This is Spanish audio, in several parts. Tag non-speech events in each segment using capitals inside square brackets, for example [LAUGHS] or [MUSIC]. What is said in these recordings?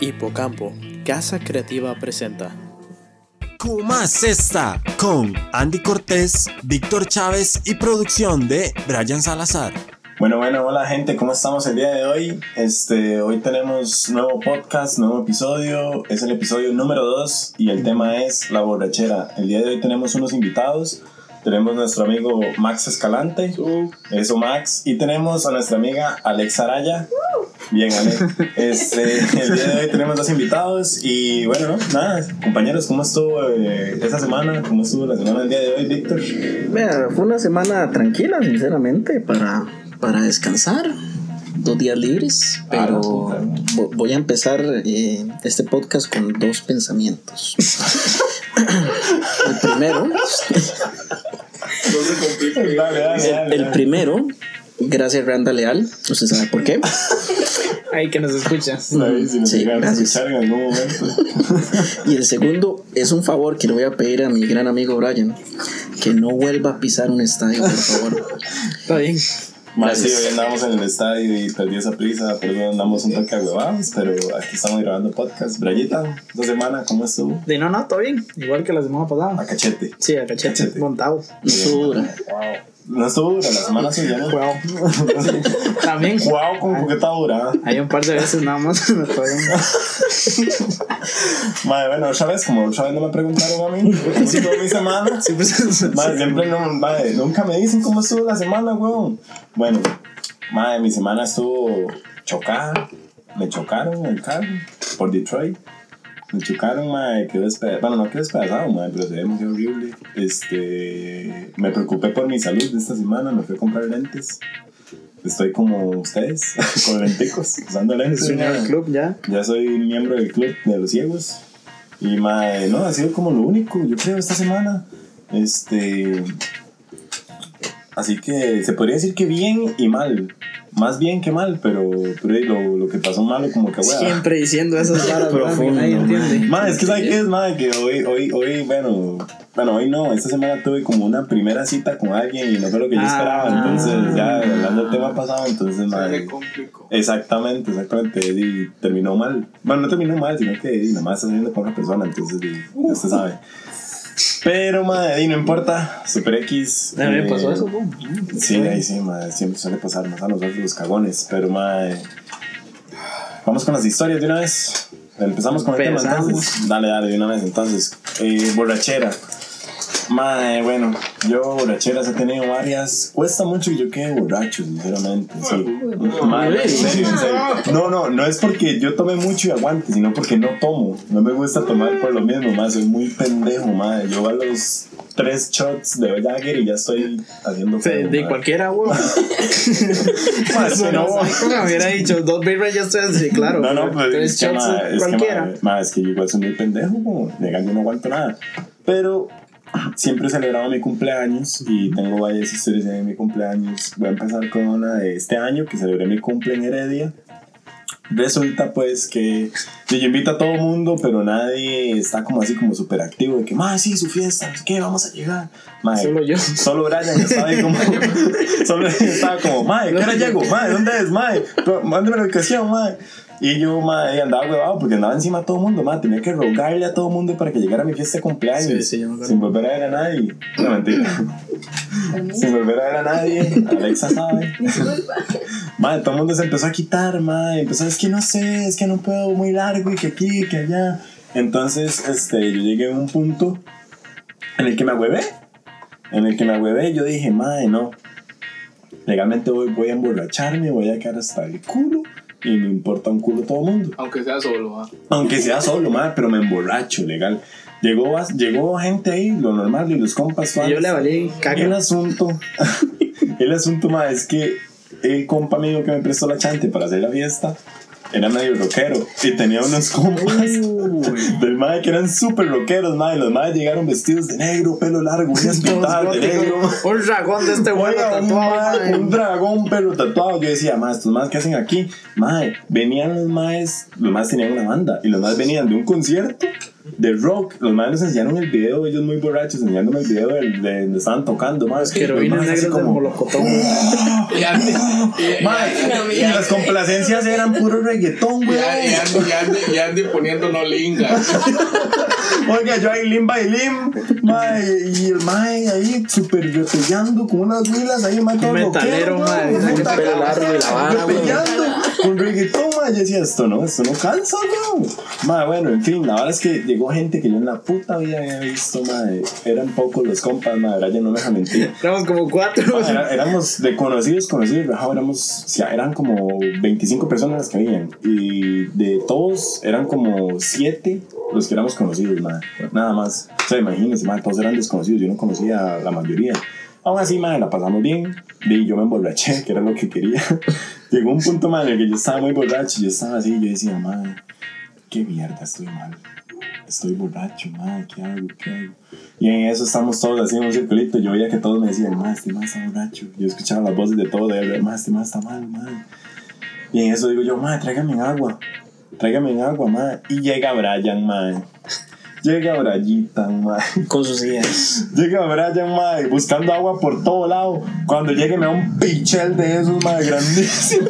Hipocampo, Casa Creativa presenta. Cumas está con Andy Cortés, Víctor Chávez y producción de Brian Salazar. Bueno, bueno, hola gente, ¿cómo estamos el día de hoy? Este, hoy tenemos nuevo podcast, nuevo episodio, es el episodio número 2 y el tema es la borrachera. El día de hoy tenemos unos invitados, tenemos nuestro amigo Max Escalante, eso Max, y tenemos a nuestra amiga Alex Araya. Bien, Ale. [LAUGHS] Este, el día de hoy tenemos dos invitados y bueno, nada, compañeros, ¿cómo estuvo eh, esta semana? ¿Cómo estuvo la semana del día de hoy, Víctor? Mira, fue una semana tranquila, sinceramente, para, para descansar. Dos días libres, pero Ah, vo- voy a empezar eh, este podcast con dos pensamientos. el primero, [LAUGHS] Dale, dale, dale. el primero, gracias Randa Leal, usted sabe por qué. [LAUGHS] Ahí que nos escuchas. Ahí, si nos Sí, llegan a gracias. escuchar en algún momento. [LAUGHS] Y el segundo es un favor que le voy a pedir a mi gran amigo Brian, que no vuelva a pisar un estadio, por favor. [LAUGHS] Está bien. Más sí, Gracias. hoy andamos en el estadio y perdí esa prisa, por eso andamos un toque agüevados, pero aquí estamos grabando podcast. Brayita, dos semanas, ¿cómo estuvo? De no, no, todo bien. Igual que la semana A pasada. cachete. Sí, a cachete, Cachete. montado. Dura. No estuvo dura, la semana suya, ¿no? Wow. También. Wow, como que está dura. Hay un par de veces nada más. [LAUGHS] me estoy viendo. Madre, bueno, otra vez, como otra vez no me preguntaron a mí, [LAUGHS] ¿cómo estuvo mi semana? Siempre se- Madre, siempre no, madre, nunca me dicen cómo estuvo la semana, weón. Bueno, madre, mi semana estuvo chocada. Me chocaron en el carro por Detroit. Me chocaron, madre, quedó despedazado. Bueno, no quedó despedazado, madre, pero se ve demasiado horrible. Este, me preocupé por mi salud de esta semana, me fui a comprar lentes. Estoy como ustedes, [LAUGHS] con lenticos, usando lentes. Madre. club ya. Ya soy miembro del club de los ciegos. Y mae, no, ha sido como lo único, yo creo, esta semana. Este. Así que se podría decir que bien y mal. Más bien que mal, pero, pero lo, lo que pasó malo, como que, weá. Siempre diciendo esas [LAUGHS] varas. Que Profundo, nadie entiende. Mae, es que ¿sabes qué es, mae? Que hoy, hoy, hoy, bueno, bueno, hoy no, esta semana tuve como una primera cita con alguien y no fue lo que yo Ah. esperaba. Entonces, ya hablando del tema pasado, entonces, mae. complicó. Exactamente, exactamente. Y terminó mal. Bueno, no terminó mal, sino que di, nada más está saliendo con otra persona, entonces di, ya usted sabe. Pero, madre, di, no importa. Super X. ¿A mí me eh, pasó eso? boom. Sí, ahí sí, madre, siempre suele pasar más a nosotros los cagones. Pero, madre. Vamos con las historias de una vez. Empezamos con el tema entonces. Dale, dale, de una vez entonces. Eh, borrachera. Madre, bueno, yo borracheras he tenido varias. Cuesta mucho que yo quede borracho, sinceramente. Sí. Madre, en serio, en serio. No, no, no es porque yo tome mucho y aguante, sino porque no tomo. No me gusta tomar por lo mismo, más. Soy muy pendejo, madre. Yo a los tres shots de Jagger y ya estoy haciendo de madre. cualquiera, weón. [LAUGHS] No, me hubiera dicho, dos birras ya estoy así, claro. No, no, pero Tres es que, shots, ma, es que, cualquiera. ma, ma, es que yo igual soy muy pendejo, como legal yo no aguanto nada. Pero siempre he celebrado mi cumpleaños y tengo varias historias de mi cumpleaños. Voy a empezar con una de este año que celebré mi cumple en Heredia. Resulta pues que yo invito a todo mundo, pero nadie está como así como súper activo de que, más sí, su fiesta, qué, vamos a llegar. Ma, Solo yo. Solo Brian estaba ahí como. [LAUGHS] solo estaba como, mae, ¿qué hora llego? Mae, ¿dónde es? Mae, Pero, mándame la ubicación, mae. Y yo, mae, andaba huevado porque andaba encima de todo el mundo, mae. Tenía que rogarle a todo el mundo para que llegara a mi fiesta de cumpleaños. Sí, sí, yo me acuerdo. sin volver a ver a nadie. No, mentira. sin volver a ver a nadie. Alexa sabe. Mae, todo el mundo se empezó a quitar, mae. Empezó, es que no sé, es que no puedo muy largo y que aquí, que allá. Entonces, este, yo llegué a un punto en el que me agüevé. En el que me agüevé, yo dije, mae, no. Legalmente voy, voy a emborracharme, voy a quedar hasta el culo. Y me importa un culo todo el mundo. Aunque sea solo, ¿ah? Aunque sea solo, madre, pero me emborracho, legal. Llegó, llegó gente ahí, lo normal, y los compas. Y yo le valí El caca. asunto, el asunto, [LAUGHS] madre, es que el compa amigo que me prestó la chante para hacer la fiesta era medio rockero y tenía unos compas del madre que eran súper rockeros, madre. Los madres llegaron vestidos de negro, pelo largo, uñas [LAUGHS] pintadas de negro. Un dragón de este bueno Oiga, un, tatuado. mae, mae. un dragón, pero tatuado. Yo decía, más, estos más que hacen aquí. Mae, venían los maes, los maes tenían una banda y los maes venían de un concierto de rock. Los madres nos enseñaron el video, ellos muy borrachos, enseñándome el video de, de donde estaban tocando, más. Que heroínas negras del molocotón. Y las complacencias eran puro reggaetón, güey. y Andy, y Andy, y Andy poniendo no linga. Oiga, yo ahí lim by lim, mae, y el mae ahí súper repellando con unas huilas ahí, mae, todo metalero, mae, pelo largo y la vara, güey. Repellando con reggaetón, mae, yo decía, esto no, esto no calza, güey. Mae, bueno, en fin, la verdad es que llegó gente que yo en la puta vida había visto, mae, eran pocos los compas, mae, verdad, yo no me deja mentir. Éramos como cuatro. Era- éramos de conocidos, conocidos, rajado, éramos, o sea, eran como 25 personas las que habían. Y de todos eran como 7 los que éramos conocidos, madre. Nada más. O sea, imagínense, madre, todos eran desconocidos, yo no conocía a la mayoría. Aún así, madre, la pasamos bien. Y yo me emborraché, [LAUGHS] que era lo que quería. [LAUGHS] Llegó un punto, madre, en el que yo estaba muy borracho. Yo estaba así, yo decía, madre, qué mierda, estoy mal. Estoy borracho, madre, ¿qué hago? ¿Qué hago? Y en eso estamos todos en un circulito. Yo veía que todos me decían, madre, este man está borracho. Yo escuchaba las voces de todos, de madre, este man está mal, madre. Y en eso digo yo, madre, tráigame agua. Tráigame agua, madre. Y llega Brian, madre. Llega Brian, madre. Con sus ideas. Llega Brian, madre, buscando agua por todo lado. Cuando llegue me da un pichel de esos, madre, grandísimo.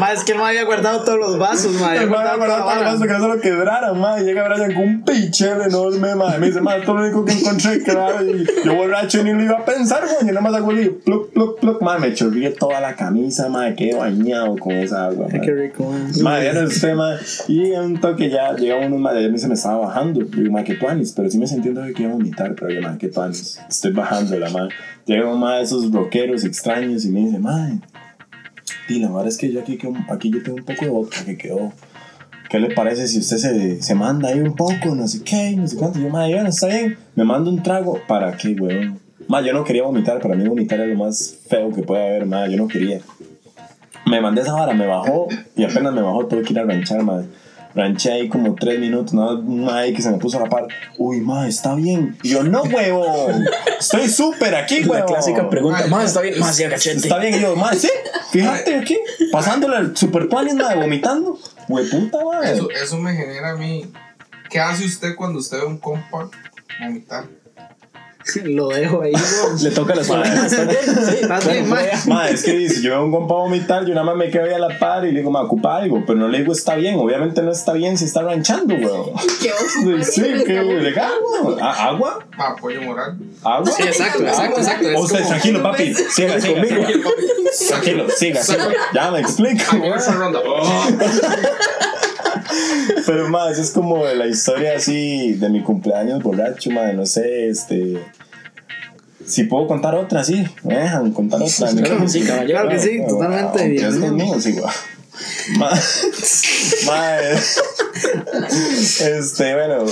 Más es que él me había guardado todos los vasos, madre. El madre guardado todo el vaso que no se lo quebraran, madre. Llega Brian con un pichel enorme, madre. Me dice, madre, esto es lo único que encontré, claro. Y yo borracho ni lo iba a pensar, güey. Yo nada más hago el pluk, pluk, pluk. Madre, me chorrié toda la camisa, madre. Quedé bañado con esa agua, Qué madre. rico. Madre, ya no sé, madre. Y en un toque ya llega uno, madre, a mí se me estaba bajando. Digo, madre, que tuanis. Pero sí me sentí un que a vomitar. Pero yo, madre, que tuanis. Estoy bajando la madre. Llega uno de esos rockeros extraños y me dice, madre. Y la verdad es que yo aquí, aquí yo tengo un poco de vodka que quedó. ¿Qué le parece si usted se, se manda ahí un poco? No sé qué, no sé cuánto. Yo, madre, bueno, está bien. Me mando un trago. ¿Para qué, weón? Yo no quería vomitar. Para mí vomitar es lo más feo que puede haber, madre. Yo no quería. Me mandé esa vara, me bajó. Y apenas me bajó, tuve que ir a ranchar, madre. Ranché ahí como tres minutos. Nada, un madre que se me puso a la par. Uy, madre, está bien. Y yo, no, huevón. Estoy súper aquí, La clásica pregunta. Más está bien. Más sí, cachete. Está bien, y yo, madre, sí, fíjate aquí, pasándole el super tuanis, madre, vomitando. Güey, puta, madre. Eso, eso me genera a mí. ¿Qué hace usted cuando usted ve un compa vomitar? [LAUGHS] Lo dejo ahí, güey. Le toca la espalda. [LAUGHS] Sí, más bien, madre. Madre, es que dice, yo veo un compa vomitar, yo nada más me quedo ahí a la par y le digo, me ocupa algo, pero no le digo está bien, obviamente no está bien si está ranchando, weón. ¿Qué oso? Sí, que legal, weón. ¿A- ¿Agua? Apoyo moral. ¿Agua? Sí, exacto, exacto, exacto. Es O sea, como- tranquilo, papi, siga, siga, siga. Tranquilo, siga, siga. Ya me explico. Esa ronda. [LAUGHS] Pero más, es como la historia así de mi cumpleaños borracho, madre, no sé, este... Si puedo contar otra, sí, me dejan contar otra. [LAUGHS] ¿no? Claro que sí, caballero. Claro que sí, totalmente aunque Es. Ma- Madre, este, bueno,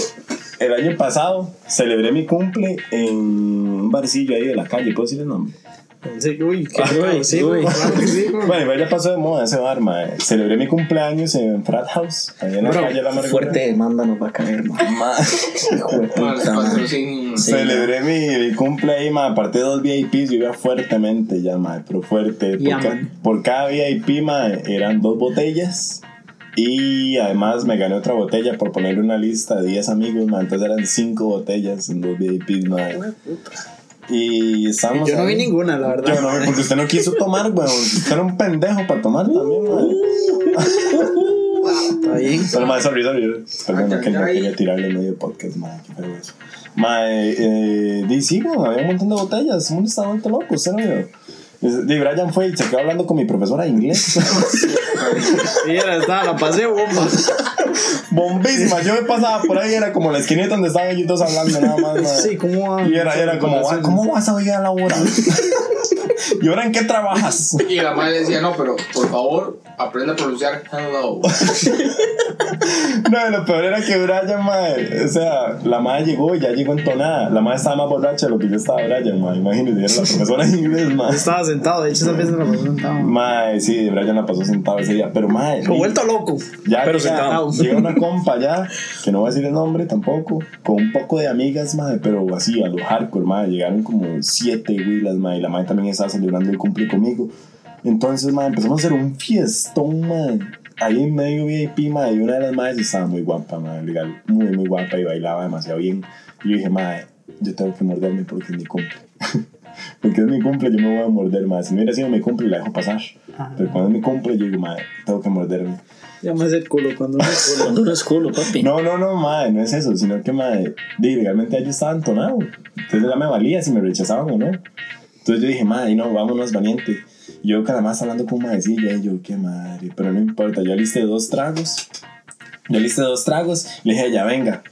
el año pasado celebré mi cumple en un barcillo ahí de la calle, ¿puedo decir el nombre? Sí, uy, qué Uy, rico, sí, uy. güey, claro que sí, güey. Bueno, igual ya pasó de moda ese bar, madre. Celebré mi cumpleaños en Frat House, ahí en la Bro, calle La Amargura. fuerte demanda nos va a caer, man. Ma- Hijo de Mal puta, man. patrocinio. Sí. Celebré mi, mi cumple ahí, aparte de dos VIPs, yo iba fuertemente ya, ma, pero fuerte. Ya, por, ca- man. por cada VIP, ma, eran dos botellas. Y además me gané otra botella por ponerle una lista de 10 amigos, ma, entonces eran 5 botellas en dos VIPs, ma. Y estábamos Yo no vi ahí. ninguna, la verdad. Yo no vi, porque usted no quiso tomar, weón. Usted era un pendejo para tomar también, ma. Está bien. Pero más, sorry, sorry. Perdón, Ay, que no quería tirarle medio podcast, madre, qué feo eso. Mae, eh, di, sí, weón, había un montón de botellas. El mundo estaba vuelto loco, usted no vio. Di, Brian fue y se quedó hablando con mi profesora de inglés. [LAUGHS] Sí, era, estaba, la pasé bomba. Bombísima. Yo me pasaba por ahí, era como la esquinita donde estaban ellos dos hablando nada más. Sí, ¿cómo va? Y era, era como, "Ah, ¿cómo vas a ir a laborar? ¿Y ahora en qué trabajas? [LAUGHS] Y la madre decía, no, pero por favor, aprenda a pronunciar hello. No, lo peor era que Brian, madre, o sea, la madre llegó y ya llegó entonada. La madre estaba más borracha de lo que yo estaba, Brian, madre. Imagínate, era la profesora de inglés, madre. Estaba sentado, de hecho, esa vez la pasó sentado. Mae, sí, Brian la pasó sentado ese día, pero mae. He vuelto loco. Ya pero llega, sentado. llega una compa ya, que no voy a decir el nombre tampoco, con un poco de amigas, mae, pero así, a lo hardcore, mae. Llegaron como siete huilas, mae, y la mae también estaba celebrando el cumple conmigo. Entonces, mae, empezamos a hacer un fiestón, mae. ahí en medio VIP, madre, y una de las madres estaba muy guapa, madre, legal, muy, muy guapa y bailaba demasiado bien. Y yo dije, madre, yo tengo que morderme porque es mi cumple. [LAUGHS] porque es mi cumple, yo me voy a morder, madre. Si no hubiera sido mi cumple, la dejo pasar. Pero cuando es mi cumple, yo digo, madre, tengo que morderme. Llamas el culo cuando no es culo. Cuando uno es culo, papi. No, no, no, madre, no es eso, sino que, madre, legalmente yo estaba entonado. Entonces ya me valía si me rechazaban o no. Entonces yo dije, madre, no, vámonos valiente. Yo cada más hablando con madrecilla, y yo, qué madre, pero no importa, yo listé dos tragos. Yo listé dos tragos, le dije, ya venga.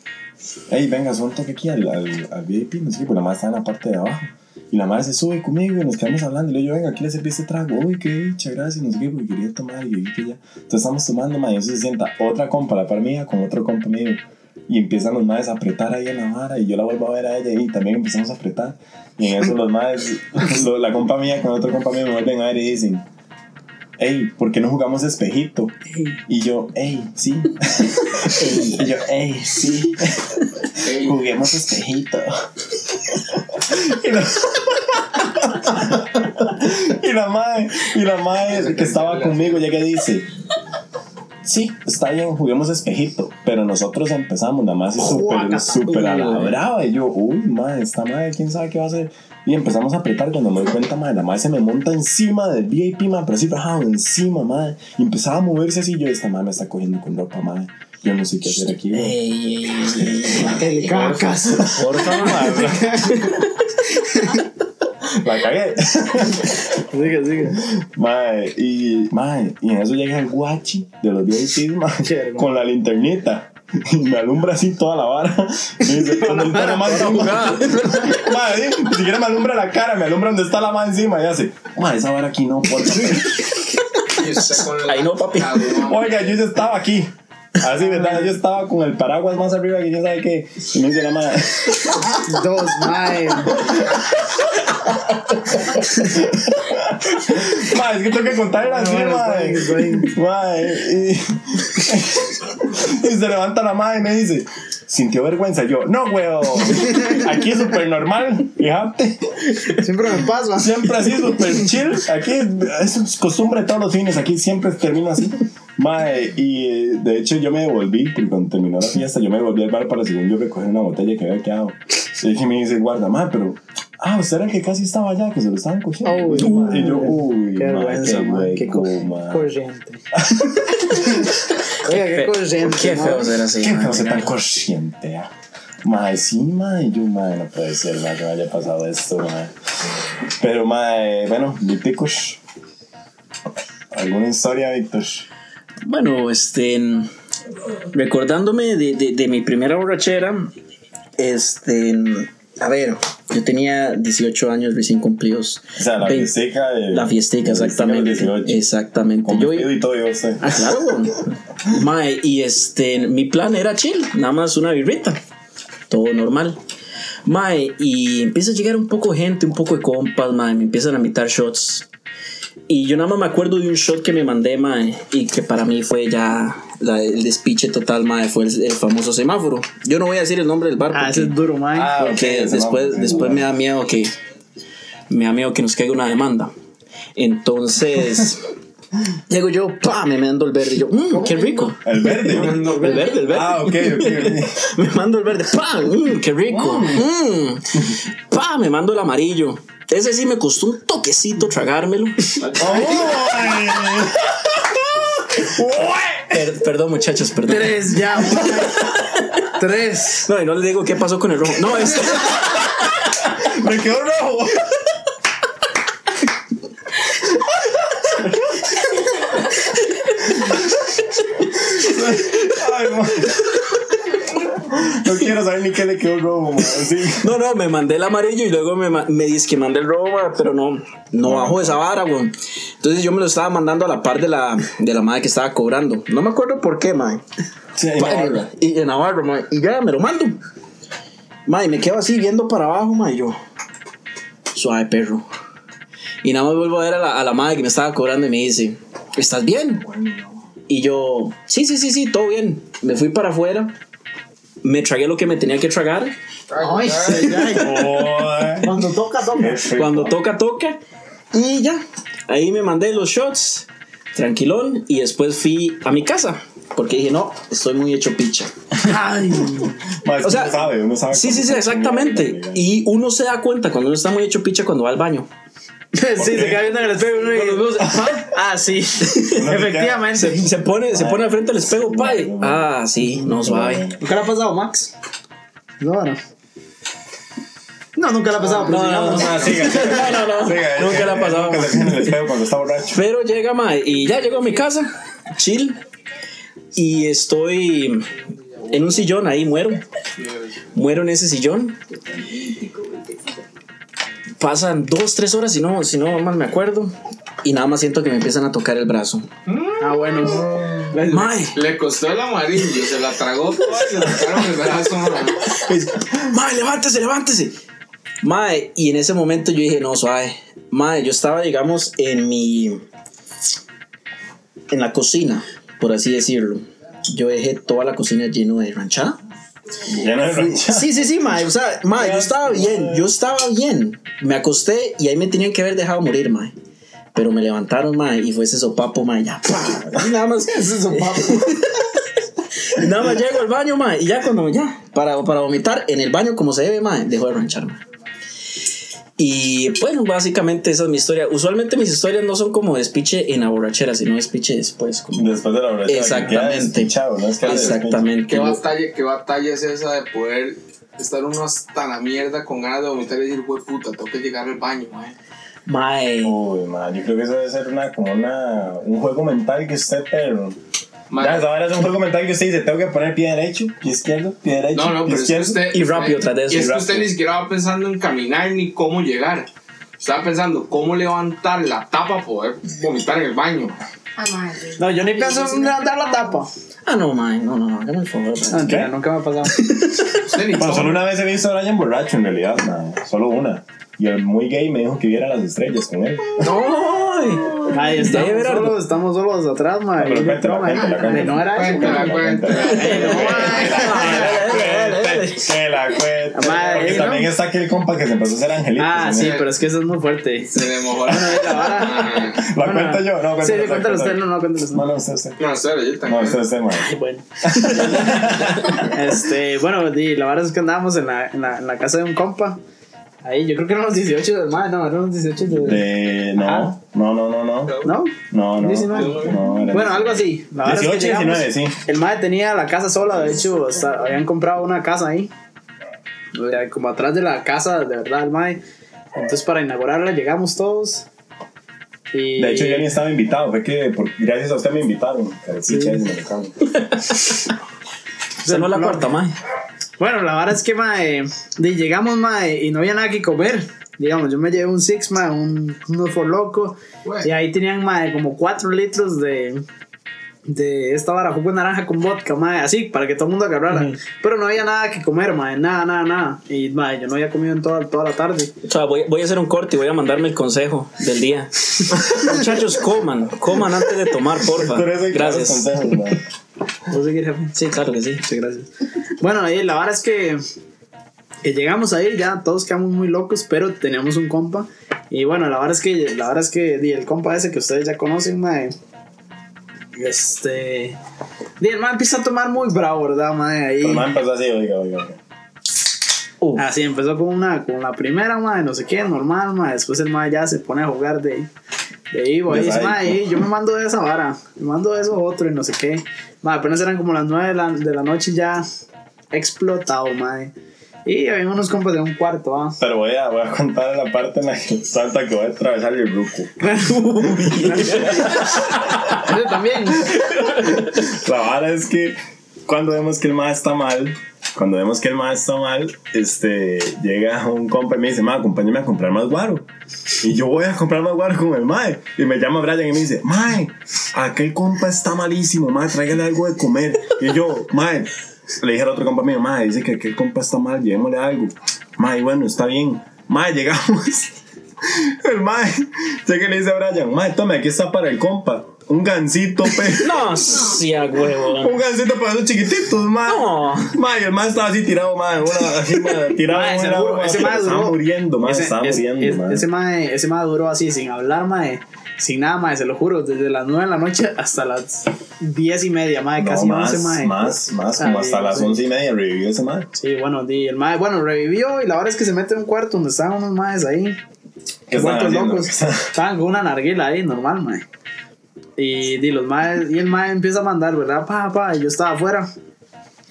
Hey, venga, son toque aquí al, al, al VIP, no sé qué, pues la madre está en la parte de abajo. Y la madre se sube conmigo y nos quedamos hablando. Y le digo, venga, aquí le serví este trago. Uy, qué dicha, gracias, no sé qué, porque quería tomar. Y que ya. Entonces estamos tomando, madre, y eso se sienta otra compa, la par mía, con otro compa mío. Y empiezan los madres a apretar ahí en la vara. Y yo la vuelvo a ver a ella y también empezamos a apretar. Y en eso los madres, [LAUGHS] lo- la compa mía con otro compa mío me vuelven a ver y dicen, hey, ¿por qué no jugamos espejito? Y yo, hey, sí. [LAUGHS] y yo, hey, sí. Juguemos espejito. [LAUGHS] y, la... y la madre, y la madre que estaba conmigo llega y dice, sí, está bien, juguemos espejito. Pero nosotros empezamos, la madre súper, súper a la brava. Y yo, uy, madre, esta madre, quién sabe qué va a hacer. Y empezamos a apretar cuando me doy cuenta, madre, la madre se me monta encima del VIP, madre, pero así rajado encima, madre. Y empezaba a moverse así, yo, esta madre me está cogiendo con ropa, madre. Yo no sé qué hacer aquí. Ey, ey, ey, ey. [LAUGHS] El cacas. Por favor. [LAUGHS] [LAUGHS] [LAUGHS] La cagué. Sigue, sigue. Mae, y, mae, y en eso llega el guachi de los VIPs, [LAUGHS] mae, con la linternita. Y me alumbra así toda la vara. Me dice, [LAUGHS] ¿dónde está la mano sí, ni siquiera me alumbra la cara, me alumbra donde está la mano encima. Y hace, mae, esa vara aquí no. Y con la Ahí no, papi. Oiga, yo ya estaba aquí. Así, ¿verdad? Yo estaba con el paraguas más arriba que yo sabe qué. Y me dice la madre, Dos, mae. mae, es que tengo que contarla así, No, mae. Mae, y, y se levanta la madre y me dice, ¿sintió vergüenza? Yo, no, weón. [LAUGHS] Aquí es súper normal, fíjate. Siempre me pasa. Siempre así, súper chill. Aquí es costumbre de todos los fines. Aquí siempre termina así. Mae, y de hecho yo me devolví, cuando terminó la fiesta, yo me devolví al bar para según yo recoger una botella que había quedado. Y dije, me dice, guarda, mae, pero. Ah, usted era el que casi estaba allá, que se lo estaban cogiendo. Uy, y yo, uy, Qué vergüenza. Qué co- mae. corriente. [LAUGHS] Oiga, qué corriente. Qué ¿no? feo ser así. Qué feo ser tan consciente, ah. Mae, sí, mae, yo, mae, no puede ser, mae, que me haya pasado esto. Pero, mae, bueno, Viticos. ¿Alguna historia, Víctor? Bueno, este. Recordándome de, de, de mi primera borrachera, este. A ver, yo tenía 18 años recién cumplidos. O sea, la fiestica de... La fiestica, la exactamente. del 18. Exactamente. Con Yo, y todo, yo usted. Ah, claro. [LAUGHS] Mae, y este, mi plan era chill, nada más una birrita. Todo normal. Mae, y empieza a llegar un poco gente, un poco de compas, mae, me empiezan a invitar shots. Y yo nada más me acuerdo de un shot que me mandé, mae, y que para mí fue ya la- el despiche total, mae, fue el, el famoso semáforo. Yo no voy a decir el nombre del bar Ah, ese es duro, mae. Ah, porque después, vamos, después me da miedo que me da miedo que nos caiga una demanda. Entonces, [LAUGHS] llego yo, pa, me mando el verde y yo, mmm, qué rico. El verde. El verde, el verde. Ah, ok, ok. [LAUGHS] Me mando el verde, pa, mmm, qué rico. Mm. Pa, me mando el amarillo. Ese sí me costó un toquecito tragármelo. Per- perdón, muchachos, perdón. Tres, ya. [LAUGHS] Tres. No, y no les digo qué pasó con el rojo. No, es. [LAUGHS] Me quedó rojo. Ay, ma. No quiero saber ni qué le quedó ma. Sí. No, no, me mandé el amarillo y luego me, ma- me dice que mandé el rojo, ma, pero no, no bajo esa vara, weón. Entonces yo me lo estaba mandando a la par de la, de la madre que estaba cobrando. No me acuerdo por qué. Sí, no, y en Navarro, mae. Y ya me lo mando. Mae, me quedo así viendo para abajo, mae. y Yo, suave perro. Y nada más vuelvo a ver a la, a la madre que me estaba cobrando y me dice, ¿estás bien? Y yo, sí, sí, sí, sí, todo bien. Me fui para afuera. Me tragué lo que me tenía que tragar. Ay, ay, ay. Cuando toca, toca. Cuando toca, toca. Y ya. Ahí me mandé los shots. tranquilón. Y después fui a mi casa. Porque dije, no, estoy muy hecho picha. O sea, uno sabe, uno sabe. Sí, sí, sí, exactamente. Y uno se da cuenta cuando uno está muy hecho picha cuando va al baño. [LAUGHS] sí, se queda viendo en el espejo uno y- Ah, sí. Efectivamente. Se, se pone, se pone al frente del espejo, pai. Ah, sí, no suave. ¿Nunca le ha pasado, Max? No, no. No, nunca le ha pasado, No, no, no. [LAUGHS] No, no, no. Siga, Nunca le ha pasado. Nunca se el espejo cuando está borracho. Pero llega, mae, y ya llego a mi casa, chill. Y estoy en un sillón ahí, muero. Muero en ese sillón. Pasan dos, tres horas, si no, si no mal me acuerdo. Y nada más siento que me empiezan a tocar el brazo. Ah, bueno. Mae, Le costó el amarillo, se la tragó toda y le sacaron el brazo. mae, levántese, levántese. Mae, y en ese momento yo dije, no, suave. Mae, yo estaba, digamos, en mi. En la cocina, por así decirlo. Yo dejé toda la cocina lleno de ranchada. Ya no. Sí, sí, sí, mae. O sea, mae, yo estaba bien. Yo estaba bien. Me acosté y ahí me tenían que haber dejado morir, mae. Pero me levantaron, mae, y fue ese sopapo, mae, ya. ¡pa! Y nada más. [LAUGHS] Ese es un papo. [LAUGHS] Y nada más llego al baño, mae. Y ya cuando, ya, para, para vomitar en el baño como se debe, mae, dejo de ranchar, mae. Y bueno, básicamente esa es mi historia. Usualmente mis historias no son como despiche en la borrachera, sino despiche después. Como... Después de la borrachera. Exactamente. Exactamente. ¿no? Es que Exactamente. ¿Qué batalla, ¿Qué batalla es esa de poder estar uno hasta la mierda con ganas de vomitar y decir, güey, puta, tengo que llegar al baño, man? Mae. Uy, man, yo creo que eso debe ser una, como una, un juego mental que usted, pero... Ya, ahora es un juego mental que usted dice, tengo que poner pie derecho, pie izquierdo, pie derecho, No, no, pie pero es que izquierdo. usted. Y rápido usted- tras de eso, Y es y que usted ni siquiera va pensando en caminar ni cómo llegar. Estaba pensando cómo levantar la tapa para poder vomitar en el baño. No, yo ni pienso en levantar la tapa. Ah, no, mae. No, no, no. Hágame el favor. Ah, mentira, nunca me ha pasado. Ni Bueno, solo una vez he visto a Brian borracho, en realidad, man, solo una. Y el muy gay me dijo que viera las estrellas con él. No. Ahí estamos Debe haber solos, estamos solos atrás, mae. pero Y cuéntala, broma, cuéntala, eh. cuéntala. No era eso. Cuéntala, cuéntala. [LAUGHS] Que la cuenta. Madre, Porque ¿no? también está aquel compa que se empezó a hacer angelito. Ah, sí, pero es que eso es muy fuerte. Se le mojó la la vara. [LAUGHS] ¿La Bueno, cuento yo? No, Sí, cuéntala sí, cuéntalo usted, no, no, cuéntalo usted. No, no, usted, usted. No, espera, yo No, usted, usted. Ay, bueno. [LAUGHS] este, bueno, la verdad es que andábamos en la, en, la, en la casa de un compa. Ahí, yo creo que eran los 18 del mae, no, eran los 18 de. De... No, Ajá. no, no, no, no. ¿No? No, no. 19. No, era- Bueno, algo así. La verdad es que 18, llegamos, 19, sí. El mae tenía la casa sola, de hecho, hasta habían comprado una casa ahí. Como atrás de la casa, de verdad, el mae. Entonces, para inaugurarla, llegamos todos. Y... De hecho, yo ni estaba invitado. Fue que por- gracias a usted me invitaron. Sí. Me [LAUGHS] no la cuarta, mae. Bueno, la verdad es que, mae, de- llegamos, mae, y no había nada que comer. Digamos, yo me llevé un Six, mae, un, for loco. Y ahí tenían, mae, como 4 litros de, de esta vara, jugo de naranja con vodka, mae, así, para que todo el mundo agarrara. Pero no había nada que comer, mae, nada, nada, nada. Y, mae, yo no había comido en toda, toda la tarde. O sea, voy, voy a hacer un corte y voy a mandarme el consejo del día. [LAUGHS] Muchachos, coman, coman antes de tomar, porfa. Gracias. ¿Puedo seguir, jefe? Sí, claro que sí. Sí, gracias. Bueno, ahí la verdad es que, que llegamos ahí, ya todos quedamos muy locos, pero teníamos un compa. Y bueno, la verdad es que, la verdad es que el compa ese que ustedes ya conocen, mae, este. di, el mae empieza a tomar muy bravo, ¿verdad, mae? Ahí. El man empezó así, oiga, oiga. oiga. Uh, Así empezó con una, con la primera, mae, no sé qué, normal, mae. Después el mae ya se pone a jugar de, de Ivo. Mae, ahí, yo me mando de esa vara, me mando de eso otro y no sé qué. Mae, apenas eran como las 9 de la, de la noche y ya explotado, mae. Y había unos compas de un cuarto, ¿ah? Pero voy a, voy a contar la parte en la que falta que voy a atravesar el ruco. [LAUGHS] Ese también. La vara es que cuando vemos que el ma está mal, cuando vemos que el ma está mal, este, llega un compa y me dice, ma, acompáñame a comprar más guaro. Y yo voy a comprar más guaro con el mae. Y me llama Brian y me dice, mae, aquel compa está malísimo, mae, tráigale algo de comer. Y yo, mae, le dije al otro compa mío, mae, dice que aquel compa está mal, llevémosle algo. Mae, bueno, está bien. Mae, llegamos. [LAUGHS] El mae llega y le dice a Brian, mae, tome, aquí está para el compa. Un gancito, pe. [LAUGHS] no, sí, a huevo. Un gancito para esos chiquititos, man. No. Y el man estaba así tirado, man. Una, así, man, [LAUGHS] tirado seguro, una- ese pero mae Estaba duró- muriendo, man. ese, Estaba muriendo, ese- man. ese mae duró así sin hablar, mae. Sin nada, mae, se lo juro, desde las 9 de la noche hasta las 10 y media, mae, No, casi más, 11, mae. más, más, como hasta las sí. once y media revivió ese man. Sí, bueno, di, el mae, bueno, revivió y la verdad es que se mete en un cuarto donde estaban unos maes ahí. ¿Qué haciendo? locos. Estaban con una narguila ahí, normal, mae. Y di, los maes, y el mae empieza a mandar, ¿verdad? Pa, pa, y yo estaba afuera.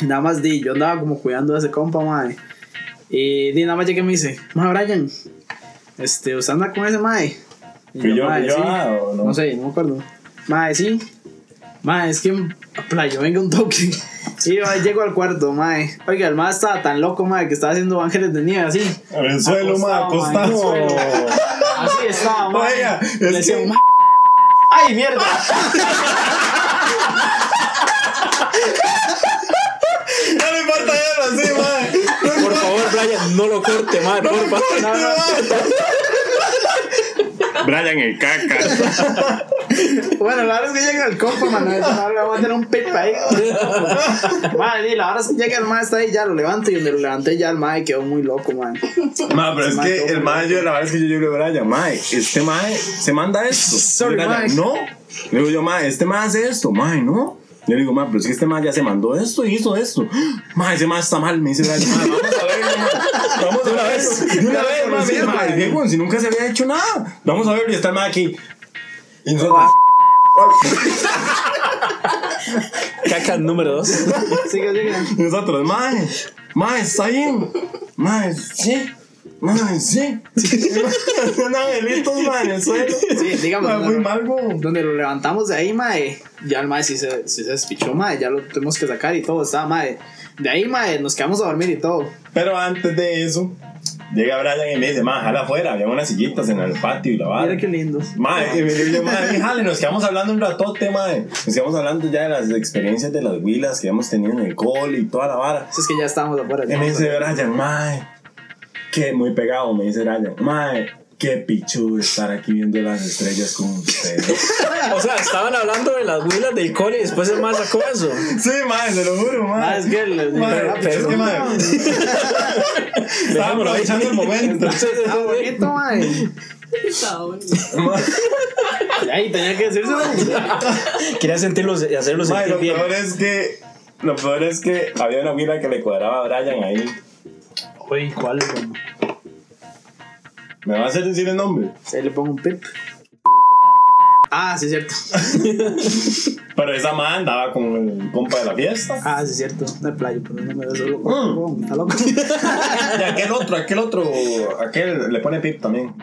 Nada más di, yo andaba como cuidando a ese compa, mae. Y di, nada más llegué y me dice, mae, Brian, este, ¿usted anda con ese mae? Y ¿Fui yo, "Mae, sí". ah, o no? No sé, no me acuerdo. Mae, sí. Mae, es que playo, venga un toque. [LAUGHS] Y yo llego al cuarto, mae. Oiga, el mae estaba tan loco, mae, que estaba haciendo ángeles de nieve así. En el suelo, Acostado, acostado. mae, suelo. Así estaba, mae. Oiga, Le decía, que- "Ma- ¡Ay, mierda! No le importa eso, así, man. Por favor, Brian, no lo corte, madre, por favor. No, no. Brian el caca. Bueno, la verdad es que llega el compa, man. Voy a tener un pipa ahí. Madre, y la verdad es que llega el mae, está ahí, ya lo levanto. Y donde lo levanté, ya el mae quedó muy loco, man. Ma, pero es que el mae, yo, la verdad es que yo digo, Brian, mae, este mae se manda esto. Sorry, Brian. No. Le digo yo, mae, este mae hace esto, mae, no. Yo le digo, mae, pero es que este mae ya se mandó esto y hizo esto. Mae, ese mae está mal, me dice mae, vamos a verlo, mae. Vamos a una vez. De una vez, Sí, mira, mae. Diego, si nunca se había hecho nada. Vamos a verlo y está el mae aquí. Y nosotros, [LAUGHS] Caca número dos. Sigue, sigue. nosotros, mae, mae, está bien. Mae, sí. Mae, sí. [LAUGHS] Un angelito, mae, en el suelo. Sí, digamos. Muy mal. Donde lo levantamos de ahí, mae, ya el mae sí se, sí se despichó, mae, ya lo tuvimos que sacar y todo, estaba, mae. De ahí, mae, nos quedamos a dormir y todo. Pero antes de eso, llega Brian y me dice, ma, jala afuera, había unas sillitas en el patio y la vara. Mira qué lindos. Mae, y me dice, madre, jale, nos quedamos hablando un ratote, madre. Nos quedamos hablando ya de las experiencias de las huilas que hemos tenido en el cole y toda la vara. Eso es que ya estábamos afuera. Y me dice Brian, mae, que muy pegado, me dice Brian, mae, qué pichudo estar aquí viendo las estrellas con ustedes. [LAUGHS] O sea, estaban hablando de las huilas del cole y después el más sacó eso. sí, mae, se lo juro, mae. Ah, es que el- Mae, el- es que, mae, [LAUGHS] aprovechando el momento. [LAUGHS] Ah, bonito, mae. Y ahí tenía que decírselo. Quería sentirlos y hacerlos Mae, sentir lo bien. peor es que lo peor es que había una huila que le cuadraba a Brian ahí. Uy, ¿cuál? ¿Me va a hacer decir el nombre? Ahí le pongo un pip. Ah, sí, es cierto. [LAUGHS] Pero esa man andaba con el compa de la fiesta. Ah, sí, es cierto. Hay playa, pero no me da solo. Mm. Está loco. [LAUGHS] Y aquel otro, aquel otro, aquel le pone pip también.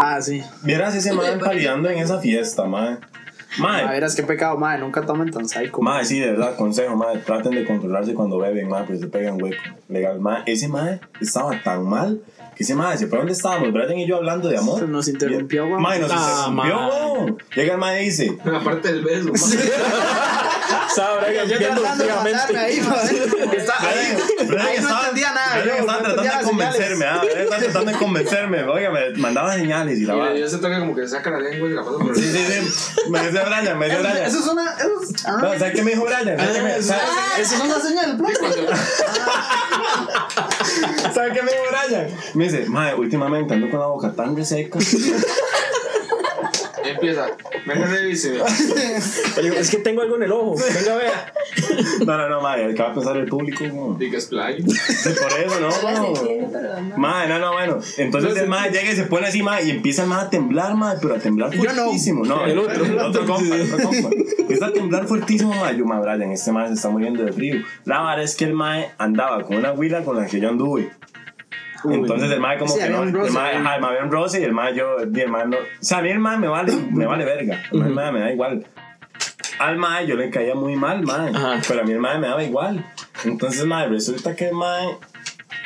Ah, sí. Vieras ese man paliando en esa fiesta, man. A Mae, verás qué pecado, mae. Nunca tomen tan psycho. mae, sí, de verdad, consejo, mae, traten de controlarse cuando beben, mae, pues se pegan hueco. Legal, mae, ese mae estaba tan mal que ese mae se fue donde estábamos, Brian y yo hablando de amor. Nos interrumpió, weón. Mae, nos Ah, interrumpió, weón. Llega el mae y dice, Aparte del beso. [LAUGHS] Estaba Brian Yo viendo tratando de matarme ahí. Está ahí. Brian Ahí no entendía nada. Brian yo, estaba no tratando de convencerme, señales. ah, Brian estaba tratando de convencerme. Oiga, me mandaba señales y la va. yo siento que como que se saca la lengua y la pasa por Sí, sí, sí. Me dice Brian, me dice Brian. Eso es una. Eso es, ah, No, ¿sabes qué me dijo Brian? ¿Sabes qué me, eso ¿sabes, eso es una señal. [LAUGHS] ¿sabes qué me dijo Brian? Me dice, mae, últimamente ando con la boca tan reseca. [LAUGHS] Empieza. Venga, revise. Es que tengo algo en el ojo. Venga, vea. No, no, no, mae, ¿qué va a pensar el público? no? Diga es play. Sí, por eso, ¿no? Mae, no, no, bueno. Entonces el mae llega y se pone así, mae, y empieza el mae a temblar, mae, pero a temblar Yo no. fuertísimo. No, El otro. El otro compa, el otro compa. Empieza a temblar fuertísimo, mae. Yo, mae, Brian, este mae se está muriendo de frío. La verdad es que el mae andaba con una huila con la que yo anduve. Entonces el mae como Sí, que no, el mae, ajá, el mae había un roce y el mae yo, y el mae no, o sea, a mí el mae me vale, me vale verga, el mae, mae me da igual. Al mae yo le caía muy mal, mae, Ajá. pero a mí el mae me daba igual. Entonces, mae, resulta que el mae,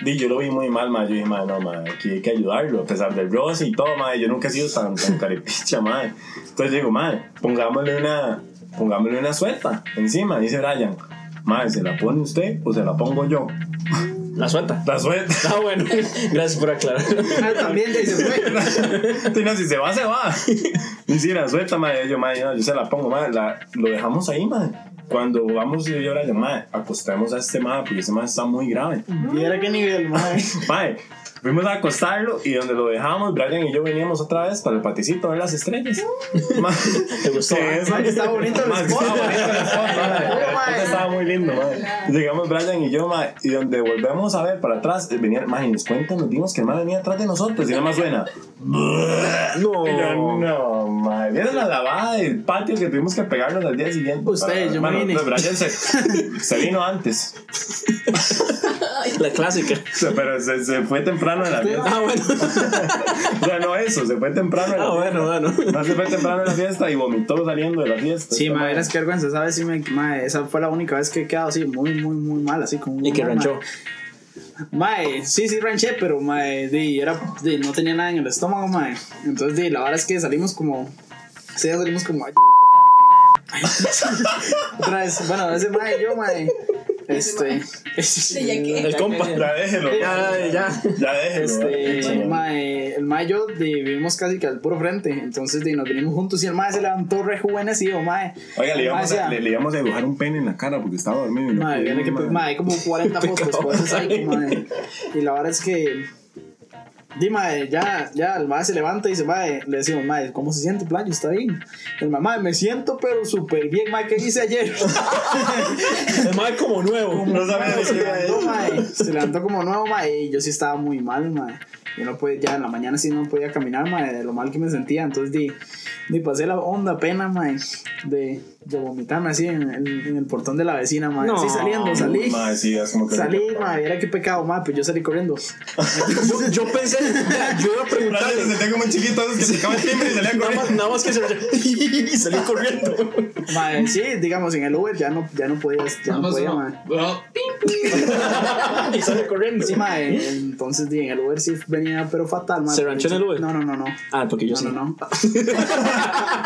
di, yo lo vi muy mal, mae, yo dije, mae, no, mae, aquí hay que ayudarlo, a pesar del roce y todo, mae, yo nunca he sido tan, tan caripicha, mae. Entonces digo, mae, pongámosle una, pongámosle una suelta encima, dice Brian. Mae, ¿se la pone usted o se la pongo yo? La suelta. La suelta. [LAUGHS] Ah, bueno. Gracias por aclarar. Ah, También te dice, güey. Sí, no, si se va, se va. Y si la suelta, madre, yo, madre, yo se la pongo, madre, la, lo dejamos ahí, madre. cuando vamos yo y Brian, mae, acostemos a este mae porque ese mae está muy grave. Viera qué nivel, mae. Mae, fuimos a acostarlo y donde lo dejamos, Brian y yo veníamos otra vez para el paticito a ver las estrellas. [LAUGHS] ¿Te gustó? estaba bonito el spot, [LAUGHS] estaba muy lindo, mae. Llegamos Brian y yo, mae, y donde volvemos a ver para atrás, eh, venía, y nos cuentan, nos dimos que el mae venía atrás de nosotros y nada más suena. [LAUGHS] No. Yo, no, mae, ¿vieron la lavada del patio que tuvimos que pegarnos al día siguiente? Ustedes, yo me vine. pues Brian se, se vino antes, La clásica. Pero se, se fue temprano de la fiesta. Ah, bueno. [LAUGHS] O sea, no eso, se fue temprano de la Ah, fiesta. bueno, bueno. No se fue temprano de la fiesta y vomitó saliendo de la fiesta. Sí, Este mae, verás qué vergüenza, ¿sabes? Sí, me, mae, esa fue la única vez que he quedado así, muy, muy, muy mal, así como. Y que ranchó. Mae, sí, sí, ranché, pero mae, di, era, di, no tenía nada en el estómago, mae. Entonces, di, la verdad es que salimos como. Sí, ya salimos como. [LAUGHS] Otra vez, bueno, ese mae, yo, mae. Este. [LAUGHS] Que- El compa. Ya déjelo. Ya, ya. Ya déjelo. Este, ¿verdad? mae, el mae y yo vivimos casi que al puro frente, entonces di, nos venimos juntos y el mae se levantó rejuvenecido, mae. Oiga, le El íbamos, a, decía, le, le íbamos a dibujar un pene en la cara porque estaba dormido. Mae, pudimos, viene que, mae. mae, hay como 40 [LAUGHS] fotos mae. Y la verdad es que. Di, mae, ya, ya, el mae se levanta y dice, mae, le decimos, mae, ¿cómo se siente, playo? ¿Está bien? El "Mae, me siento, pero súper bien, mae, ¿qué hice ayer? [LAUGHS] El mae como nuevo. No sabía de se levantó, mae, se levantó como nuevo, mae, y yo sí estaba muy mal, mae. Yo no podía, ya en la mañana sí no podía caminar, mae, de lo mal que me sentía. Entonces, di, di pasé la honda pena, mae, de, de vomitarme así en, en- en el portón de la vecina, mae. No. Así saliendo, salí. Mae, sí, es como que. Salí, madre, era qué pecado, madre, pues yo salí corriendo. [LAUGHS] Yo, yo pensé, yo iba a preguntarle. se como un chiquito que se acaba el timbre y salía Nada más, corriendo. nada más que se [LAUGHS] y salí corriendo. Madre, sí, digamos, en el Uber ya no, ya no podía, ya no podía, madre. [LAUGHS] Y sale corriendo. Sí, madre, entonces di, en el Uber sí venía, pero fatal, madre. ¿Se ranchó en el Uber? No, no, no, no. Ah, porque yo No, sí. no, no.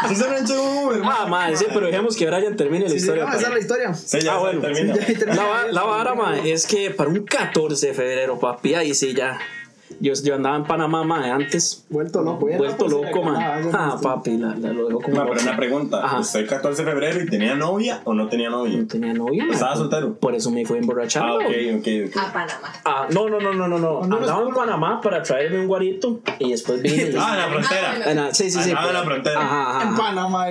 ¿Sí se ranchó en un Uber? Ah, madre, sí, pero dejemos que Brian termine la Sí, sí, historia. no, para- esa es la historia. Sí, ya Ah, bueno. termina. Ya, termina. La, la vara, ma, es que para un 14 de febrero, papi, ahí sí ya. Yo, yo andaba en Panamá, ma, antes. Vuelto loco, ya Vuelto no, loco, pues, ma. nada, eso Ah, papi, la, la- lo dejo como. No, pero loco. una pregunta. Ajá. ¿Usted el 14 de febrero y tenía novia o no tenía novia? No tenía novia. ¿Estaba soltero? Por eso me fui Ah, emborrachando. ok, ok, ok. A Panamá. Ah, no, no, no, no, no, no. Andaba en Panamá para traerme un guarito y después vine. y- [LAUGHS] Ah, en la frontera. Ah, bueno. Ah, sí, sí, sí. Andaba en la frontera. Ajá, ajá, En. Panamá.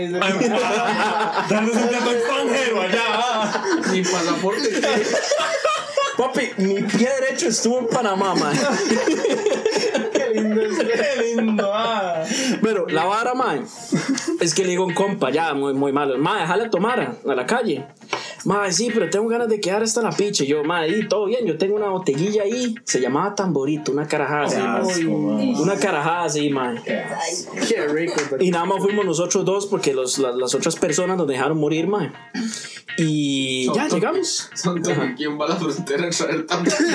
Dándose [LAUGHS] un plato extranjero allá. ah. mi pasaporte. [LAUGHS] Papi, mi pie derecho estuvo en Panamá, ma. [LAUGHS] Qué lindo es. Qué [LAUGHS] lindo, ah. Pero la vara, ma, es que le digo a un compa, ya, muy, muy malo. Ma, déjala tomar a, a la calle. Ma, sí, pero tengo ganas de quedar hasta la picha. Y yo, ma, ahí, todo bien. Yo tengo una botellilla ahí. Se llamaba Tamborito, una carajada así, asco. Una carajada así, ma. Qué rico. Y nada más fuimos nosotros dos porque los, las, las otras personas nos dejaron morir, ma. Y ya llegamos. Son como quien va a la frontera a traer también. [LAUGHS]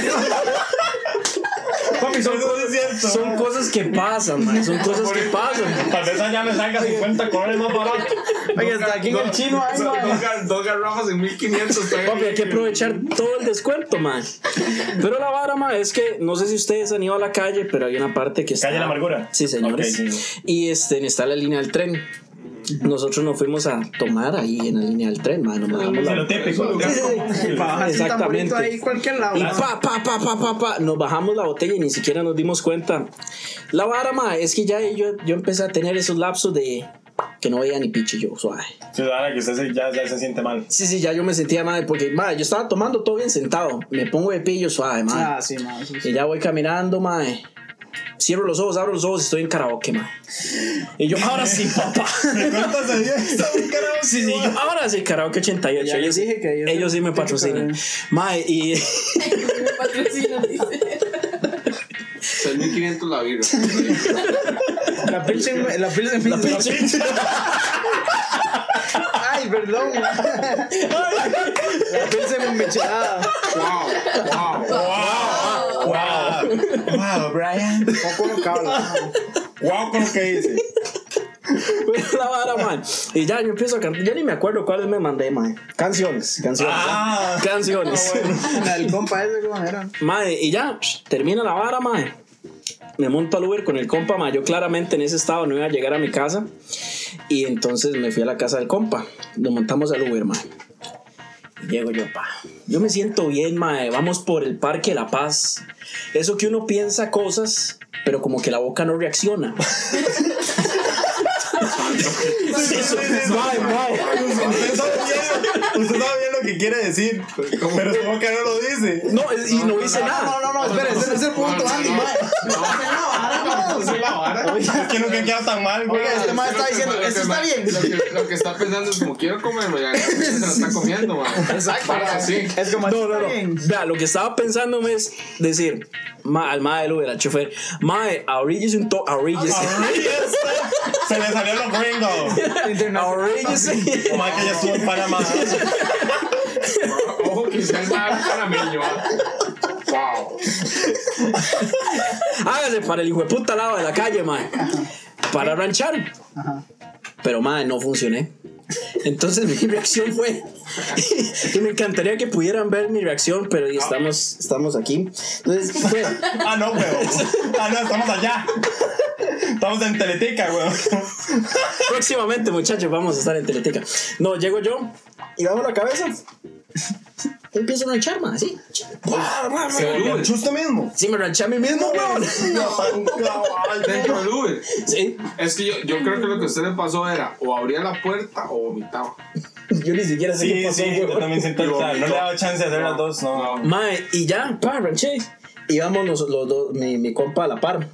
Papi, son, cierto, cosas que pasan, ma. Son cosas que pasan. Tal vez allá me salga 50 colores más barato. Oye, hasta aquí en el chino hay, dos, gar- dos garrafas en 1500. todavía. Papi, hay que aprovechar todo el descuento, man. Pero la vara, man, es que no sé si ustedes han ido a la calle, pero hay una parte que está. ¿Calle La Amargura? Sí, señores. Sí. Y este, está la línea del tren. Nosotros nos fuimos a tomar ahí en la línea del tren, man. Nos bajamos Es la- lo típico. Sí, sí, sí. Para bajarse un tamborito Exactamente. ahí cualquier lado. Y ¿no? pa, pa, pa, pa, pa, pa, nos bajamos la botella y ni siquiera nos dimos cuenta. La vara, ma, es que ya yo, yo empecé a tener esos lapsos de que no veía ni piche yo, suave. Ciudadana, que usted se- ya, ya se siente mal. Sí, sí, ya yo me sentía mal porque, ma, yo estaba tomando todo bien sentado. Me pongo de pillo suave, ma. Ah, sí, madre. eso sí. Y ya voy caminando, mae. Cierro los ojos, abro los ojos y estoy en karaoke, mae. Y yo, ahora sí, papá. [LAUGHS] Sí, sí, yo, ahora sí, karaoke 88. Ya ellos, dije que ellos- ellos sí me patrocinan. Mae, y Me patrocinan, dice. 6500 la birra. La pilsen, la pilsen, la pinche. Ay, perdón. [LAUGHS] La pilsen michelada. Wow, wow. Wow. Wow, Brian. Poco no cabla. Wow, con lo que dice. [LAUGHS] la vara, mae. Y ya yo empiezo a cantar. Yo ni me acuerdo cuáles me mandé, mae. Canciones, canciones. Ah. Canciones. [LAUGHS] El compa ese, ¿cómo era? Mae, y ya, psh, termina la vara, mae. Me monto al Uber con el compa, mae. Yo claramente en ese estado no iba a llegar a mi casa. Y entonces me fui a la casa del compa. Nos montamos al Uber, mae. Llego yo, pa. Yo me siento bien, mae. Vamos por el Parque La Paz. Eso que uno piensa cosas, pero como que la boca no reacciona. [LAUGHS] Eso, mae, mae. Usted sabe bien, usted sabe bien lo que quiere decir, pero su boca no lo dice. No, es- y no hice nada. No, no, no, espere, ese ese es el punto, Andy, mae. Esa es la vara. Es que nunca queda tan mal, güey. Este mae está que- diciendo, que "Eso está bien". Lo que, lo que está pensando es como quiero comerlo, ya se lo está comiendo, man. Exacto. Es como, No, no, no. Vea, lo que estaba pensando es decir, ma, al mae del Uber, al chofer, mae, ahoríllese un to, ahoríllese. Se le salió los gringos. Ahoríllese. Como que ya estuvo en Panamá. [LAUGHS] Ojo el más panameño. ah. Wow. Hágase para el hijo de puta lado de la calle, mae. Para ranchar. Pero, mae, no funcioné. Entonces [LAUGHS] mi reacción fue. y me encantaría que pudieran ver mi reacción, pero estamos, estamos aquí. Entonces, fue. Ah, no, güey. Ah, no, estamos allá. Estamos en Teletica, güey. Próximamente, muchachos, vamos a estar en Teleteca. No, llego yo y bajo la cabeza. Empiezo a ranchar, mae, así. Usted mismo. Sí, me ranché a mí mismo, weón. Dentro del Uber. Sí, Es que yo, yo creo que lo que a usted le pasó era o abría la puerta o vomitaba. yo ni siquiera sé qué Sí, pasó, sí, yo weón. también siento No le dado chance de hacer las dos, no. No. Mae, y ya, pa, ranché. Y vamos los, los dos, mi, mi compa a la par,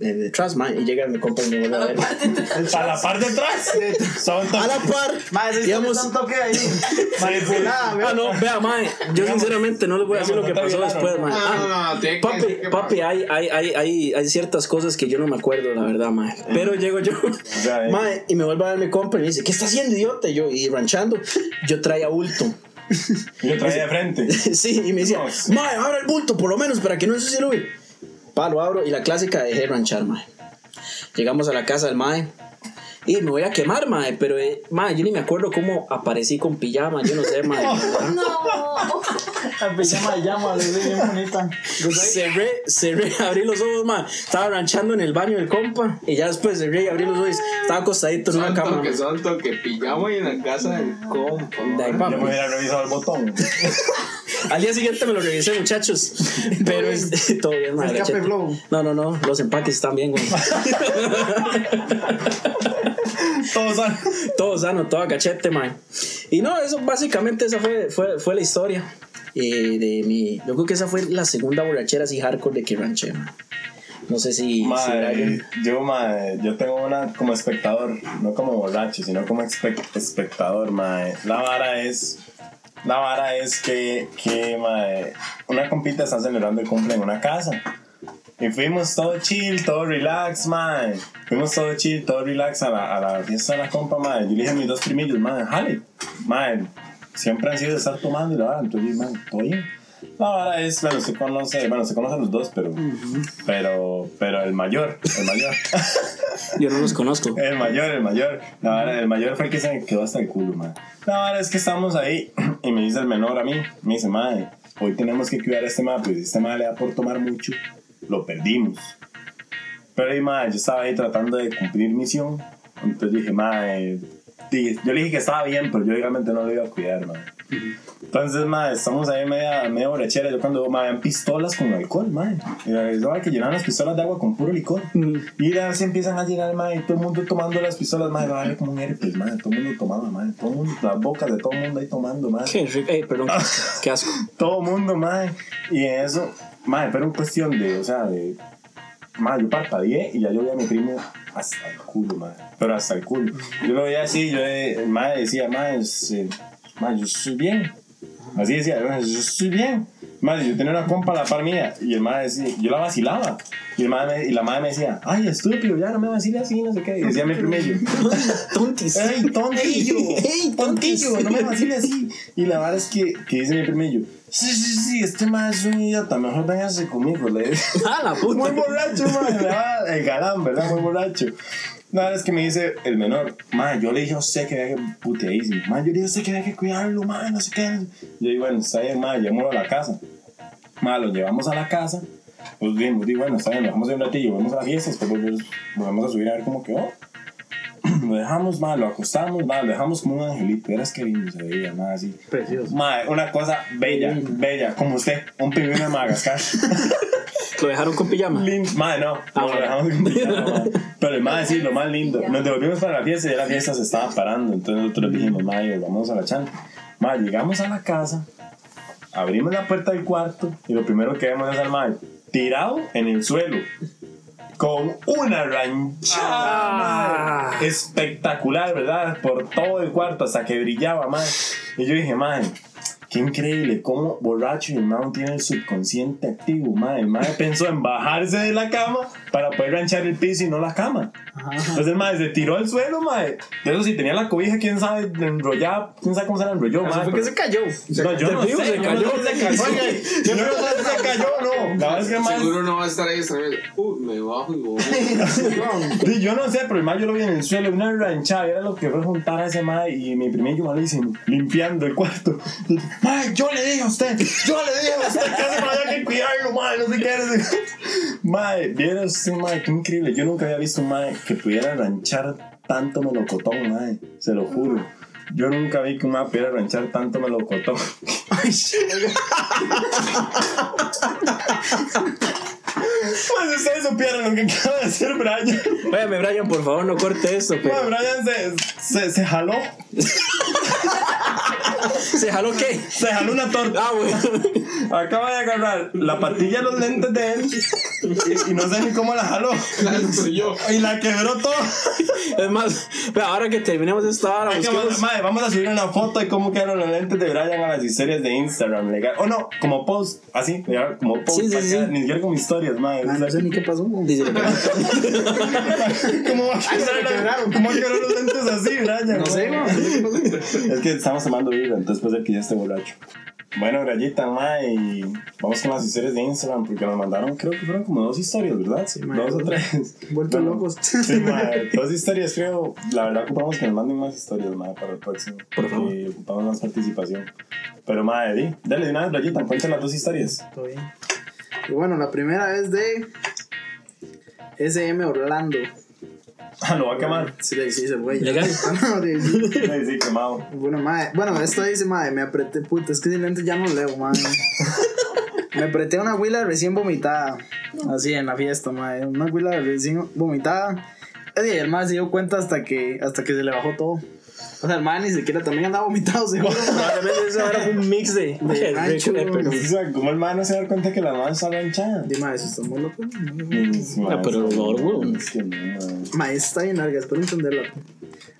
detrás, mae, y llega mi compa y me vuelve a ver. A la parte de atrás. [LAUGHS] Son A la par, íbamos. está un toque ahí. [LAUGHS] Ah, no, vea, mae, yo sinceramente no les voy a decir lo que Digamos, pasó después, mae. No, no, Ah, no, no, tiene que Papi, papi, hay, hay, hay, hay, hay ciertas cosas que yo no me acuerdo, la verdad, mae. Pero llego yo, eh. mae, y me vuelve a ver mi compa y me dice, ¿qué está haciendo, idiota? Y yo, y ranchando, yo traía bulto. Y lo traía de [LAUGHS] frente. sí, y me decía, mae, abra el bulto, por lo menos, para que no ensucie el. Lo abro, y la clásica de ranchar, mae. Llegamos a la casa del mae. Y me voy a quemar, mae, pero, eh, mae, yo ni me acuerdo cómo aparecí con pijama, yo no sé, [LAUGHS] mae. No. La pijama de llama, le bien bonita. Cerré, cerré, [LAUGHS] abrí los ojos, ma. Estaba ranchando en el baño del compa. Y ya después cerré y abrí los ojos. Estaba acostadito en una Santo cama. que santo que pillamos en la casa del compa. De ahí, Yo me hubiera revisado el botón. [LAUGHS] Al día siguiente me lo revisé, muchachos. Pero es todo bien, ma. Escape gachete. flow. No, no, no. Los empaques están bien, güey. Todos son. todo sano, todo a cachete, man. Y no, eso básicamente esa fue, fue, fue la historia. eh, de mi. Yo creo que esa fue la segunda borrachera así hardcore de que ranché, man. No sé si. si Madre, alguien- yo, madre, yo tengo una como espectador, no como borracho, sino como espe- espectador, madre. La vara es, la vara es que, que madre, una compita está celebrando el cumple en una casa. Y fuimos todo chill, todo relax, madre. Fuimos todo chill, todo relax a la, a la fiesta de la compa, madre. Yo le dije a mis dos primillos, madre, jale. Madre, siempre han sido de estar tomando y la vara. Entonces, madre, todo bien. La vara es, bueno, se conoce, bueno, se conocen los dos, pero, pero, pero el mayor, el mayor. Yo no los conozco. [LAUGHS] El mayor, el mayor. La vara, el mayor fue el que se quedó hasta el culo, man. La vara es que estamos ahí [CLEARS THROAT] y me dice el menor a mí, me dice, madre, hoy tenemos que cuidar a este madre, pues este madre le da por tomar mucho, lo perdimos. Pero ahí, madre, yo estaba ahí tratando de cumplir misión, entonces dije, madre, yo le dije que estaba bien, pero yo realmente no lo iba a cuidar, madre. Entonces, madre, estamos ahí media, media borrachera. Yo cuando me habían pistolas con alcohol, madre. Y la que llenaban las pistolas de agua con puro licor. Y ya se empiezan a llenar, madre. Y todo el mundo tomando las pistolas, madre. Va a ver como un herpes, madre. Todo el mundo tomaba, madre. Todo el mundo, las bocas de todo el mundo ahí tomando, madre. Qué rico. Ey, perdón. Qué asco. [LAUGHS] Todo el mundo, madre. Y en eso, madre, pero en cuestión de, o sea, de. Madre, yo parpadeé y ya yo veía a mi primo hasta el culo, madre. Pero hasta el culo. Yo lo veía así, yo, eh, madre decía, madre, eh, madre, yo estoy bien. Así decía, "Madre, yo estoy bien. Madre, yo tenía una compa a la par mía y el madre decía, yo la vacilaba. Y, el madre y la madre me decía, ay, estúpido, ya no me vaciles así, no sé qué. Y decía mi primillo, [LAUGHS] Tontis. ¡Ey, tontillo! Ey, tontillo! No me vaciles así. Y la verdad es que, que dice mi primillo, sí, sí, sí, este man es un idiota, mejor véngase conmigo. Le. [LAUGHS] Ah, la puta. Muy borracho, va El galán, ¿verdad? Muy borracho. Verdad es que me dice el menor, man, yo le dije a usted que había que yo le dije a usted que había que cuidarlo, man, no sé qué. Yo digo, bueno, está bien, man, llevémoslo a la casa. Man, lo llevamos a la casa. Pues bien, pues digo, bueno, está bien, lo dejamos ahí un ratillo, vamos a la fiesta, después volvemos a subir a ver cómo quedó. [CLEARS THROAT] lo dejamos, ma, lo acostamos, ma, lo dejamos como un angelito. Verás qué lindo se veía, ma, así. Precioso. Ma, una cosa bella, bella, como usted, un pingüino de Madagascar. Lo dejaron con pijama. Lindo. Madre, no. Ah, lo dejamos con pijama, madre. Pero el madre, sí, lo más lindo. Nos devolvimos para la fiesta y ya la fiesta se estaba parando. Entonces nosotros dijimos, madre, vamos a la chanta. Madre, llegamos a la casa, abrimos la puerta del cuarto y lo primero que vemos es al madre tirado en el suelo. Con una ranchada madre, espectacular, ¿verdad? Por todo el cuarto hasta que brillaba, madre. Y yo dije, madre, Qué increíble, cómo borracho y el man tiene el subconsciente activo, madre. El man pensó en bajarse de la cama para poder ranchar el piso y no la cama. Entonces el madre se tiró al suelo, madre. De eso sí tenía la cobija, quién sabe, enrollada, quién sabe cómo se la enrolló, Eso madre. fue que se cayó. No, yo no sé, se cayó. si se cayó. Oye, yo no sé si se cayó no. La verdad es que el man- Seguro no va a estar ahí esta vez. Uh, me bajo y voy. [LAUGHS] Sí, yo no sé, pero el man yo lo vi en el suelo, una ranchada, era lo que fue juntar a ese mae y mi primer yo malísimo, limpiando el cuarto. Mae, yo le dije a usted, yo le dije a usted que hace para allá que cuidarlo, mae, no sé qué. Mae, usted, mae, qué increíble. Yo nunca había visto un mae que pudiera ranchar tanto melocotón, mae, se lo juro. Yo nunca vi que un mae pudiera ranchar tanto melocotón. Mae, si ustedes supieran lo que acaba de hacer Brian. Váyame, Brian, por favor, no corte esto. Pero... Mae, Brian se, se, se jaló. [LAUGHS] ¿Se jaló qué? Se jaló una torta. Ah, bueno. Acaba de agarrar la patilla de los lentes de él y, y no sé ni cómo la jaló. Soy yo. Y la quebró todo. Es más, pero ahora que terminemos esta hora, busquemos- mae, vamos a subir una foto de cómo quedaron los lentes de Brian a las historias de Instagram. Legal. O no, como post. Así, como post. Sí, sí, sí. Ni siquiera como historias, madre. Ah, no sé ni qué pasó. Dice- [LAUGHS] ¿Cómo va a quebrar cómo va a quebrar los lentes así, Brian? No sé, no sé qué pasó. Es que estamos tomando vida, entonces puede ser que ya esté borracho. Bueno, Grayita, ma, y vamos con las historias de Instagram, porque nos mandaron, creo que fueron como dos historias, ¿verdad? Sí, ma. dos o tres. Vueltos Bueno, locos. Sí, ma, dos historias, creo. La verdad, ocupamos que nos manden más historias, ma, para el próximo. Por favor. Y ocupamos más participación. Pero, ma, di, dale de una vez, cuéntale las dos historias. Todo bien. Y bueno, la primera es de SM Orlando. [LAUGHS] Ah, lo va a quemar. Sí, le sí, se güey. Legal. [LAUGHS] No, sí, sí. Sí, sí, quemado. Bueno, madre. Bueno, esto dice, madre, me apreté, puta, es que sin lentes ya no leo, madre. Me apreté una huila recién vomitada. Así en la fiesta, madre. Una huila recién vomitada. Y el madre se dio cuenta hasta que, hasta que se le bajó todo. O sea, el madre ni siquiera también andaba vomitado, seguro. [LAUGHS] Probablemente eso era un [LAUGHS] mix de. De rancho, pero- O sea, ¿cómo el man no se da cuenta que la mano está ranchada? Dime, eso está muy loco. Ah, pero por. Es que no, ma. Ma, está bien larga, espero entenderla.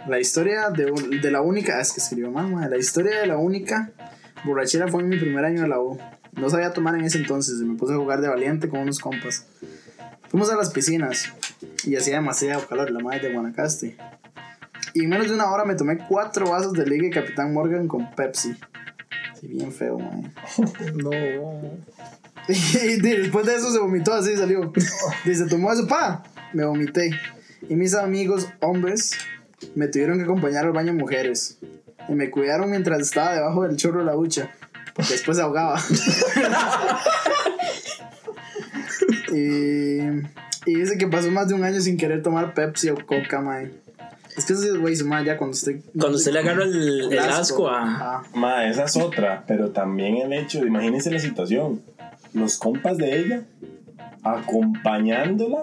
La historia de, la única, es que escribió mal, ma. La historia de la única borrachera fue en mi primer año de la U. No sabía tomar en ese entonces y me puse a jugar de valiente con unos compas. Fuimos a las piscinas y hacía demasiado calor, la madre de Guanacaste. Y en menos de una hora me tomé cuatro vasos de Liga y Capitán Morgan con Pepsi. Sí, bien feo, man. [LAUGHS] No. [LAUGHS] Y después de eso se vomitó así, salió. Dice, tomó eso, pa. Me vomité. Y mis amigos hombres me tuvieron que acompañar al baño mujeres. Y me cuidaron mientras estaba debajo del chorro de la ducha. Porque después se ahogaba. [LAUGHS] y, y dice que pasó más de un año sin querer tomar Pepsi o Coca, mae. Es que eso sí, güey, madre ya cuando usted... Cuando usted le agarra el, el asco a. Ma, esa es otra, pero también el hecho, de- imagínense la situación, los compas de ella acompañándola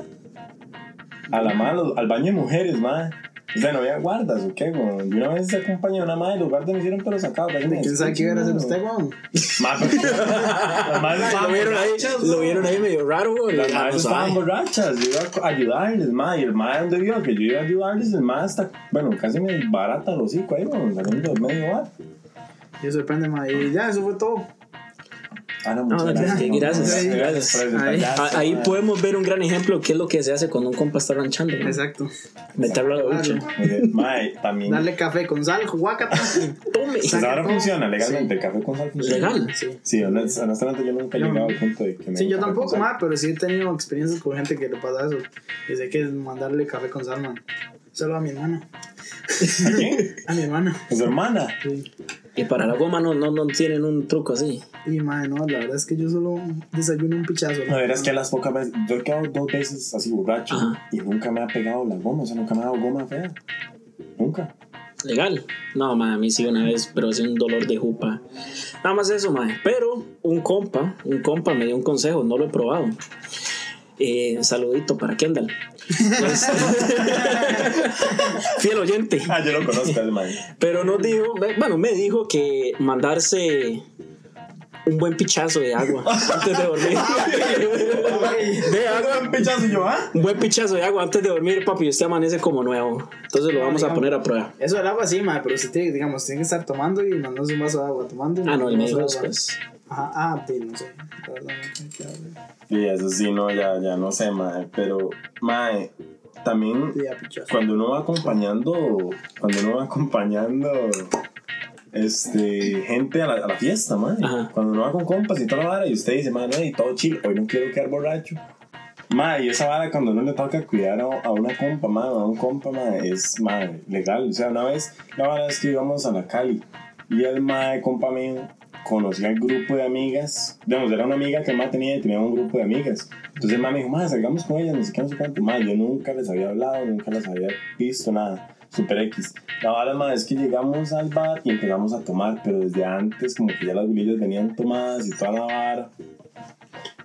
a la mano, al baño de mujeres, ma. O sea, no había guardas, ¿o qué? güey? Y una vez se acompañó a una madre, los guardas me hicieron pero sacado. ¿Quién sabe qué iba a hacer usted, weón? [LAUGHS] [LAUGHS] Lo vieron ahí, lo vieron ahí medio raro, güey. Las madres estaban borrachas, yo iba a ayudarles, ma, y el ma donde vio que yo iba a ayudarles, el ma hasta, bueno, casi me barata el hocico ahí, güey, saliendo del medio bar. Y eso depende, mae. Y ya, eso fue todo. Ah, no, No, muchas gracias, gracias. gracias, no, gracias. por Ahí- Ahí podemos ver un gran ejemplo de qué es lo que se hace cuando un compa está ranchando. ¿no? Exacto. Meterlo a la ducha. También. Darle café con sal, guacata. [LAUGHS] Tome. Pues ahora funciona legalmente, el café con sal funciona. Legal. Sí. Sí, honest- honestamente yo nunca he llegado al punto de que me Sí, yo tampoco, ma, pero sí he tenido experiencias con gente que le pasa eso. Y sé que es mandarle café con sal, man. Solo a mi hermana. ¿A quién? [LAUGHS] A mi hermana. A su hermana. Sí. Y para la goma no, no, no tienen un truco así. Y, ma, no, la verdad es que yo solo desayuno un pichazo. No, verás que las pocas veces, yo he quedado dos veces así borracho Ajá. y nunca me ha pegado la goma, o sea, nunca me ha dado goma fea. Nunca. Legal. No, ma, a mí sí una vez, pero es un dolor de jupa. Nada más eso, ma. Pero un compa, un compa me dio un consejo, no lo he probado. Eh, saludito para Kendall. Pues, [LAUGHS] fiel oyente. Ah, yo lo conozco, el man. Pero nos dijo, bueno, me dijo que mandarse un buen pichazo de agua antes de dormir. [LAUGHS] [LAUGHS] de agua. Un pichazo yo, ¿ah? Un buen pichazo de agua antes de dormir, papi, usted amanece como nuevo. Entonces lo vamos a poner a prueba. Eso del agua sí, madre, pero usted tiene, digamos, tiene que estar tomando y mandándose un vaso de agua, tomando y Ah, no, el vaso de después. agua. Ajá, ah, sí, no sé. Y eso sí, no, ya, ya no sé, mae. Pero, mae, también cuando uno va acompañando, cuando uno va acompañando, este, gente a la, a la fiesta, mae. Ajá. Cuando uno va con compas y toda la vara y usted dice, mae, no, y todo chill, hoy no quiero quedar borracho. Mae, y esa vara cuando uno le toca cuidar a, a una compa, mae, o a un compa, mae, es, mae, legal. O sea, una vez, la vara es que íbamos a la Cali y el mae, compa mío, conocía al grupo de amigas. Digamos, era una amiga que mae tenía y tenía un grupo de amigas. Entonces me dijo, mae, salgamos con ellas, no sé qué, no sé cuánto. Mae, yo nunca les había hablado, nunca las había visto, nada. Super X. La vara, mae, es que llegamos al bar y empezamos a tomar, pero desde antes, como que ya las gulillas venían tomadas y toda la vara.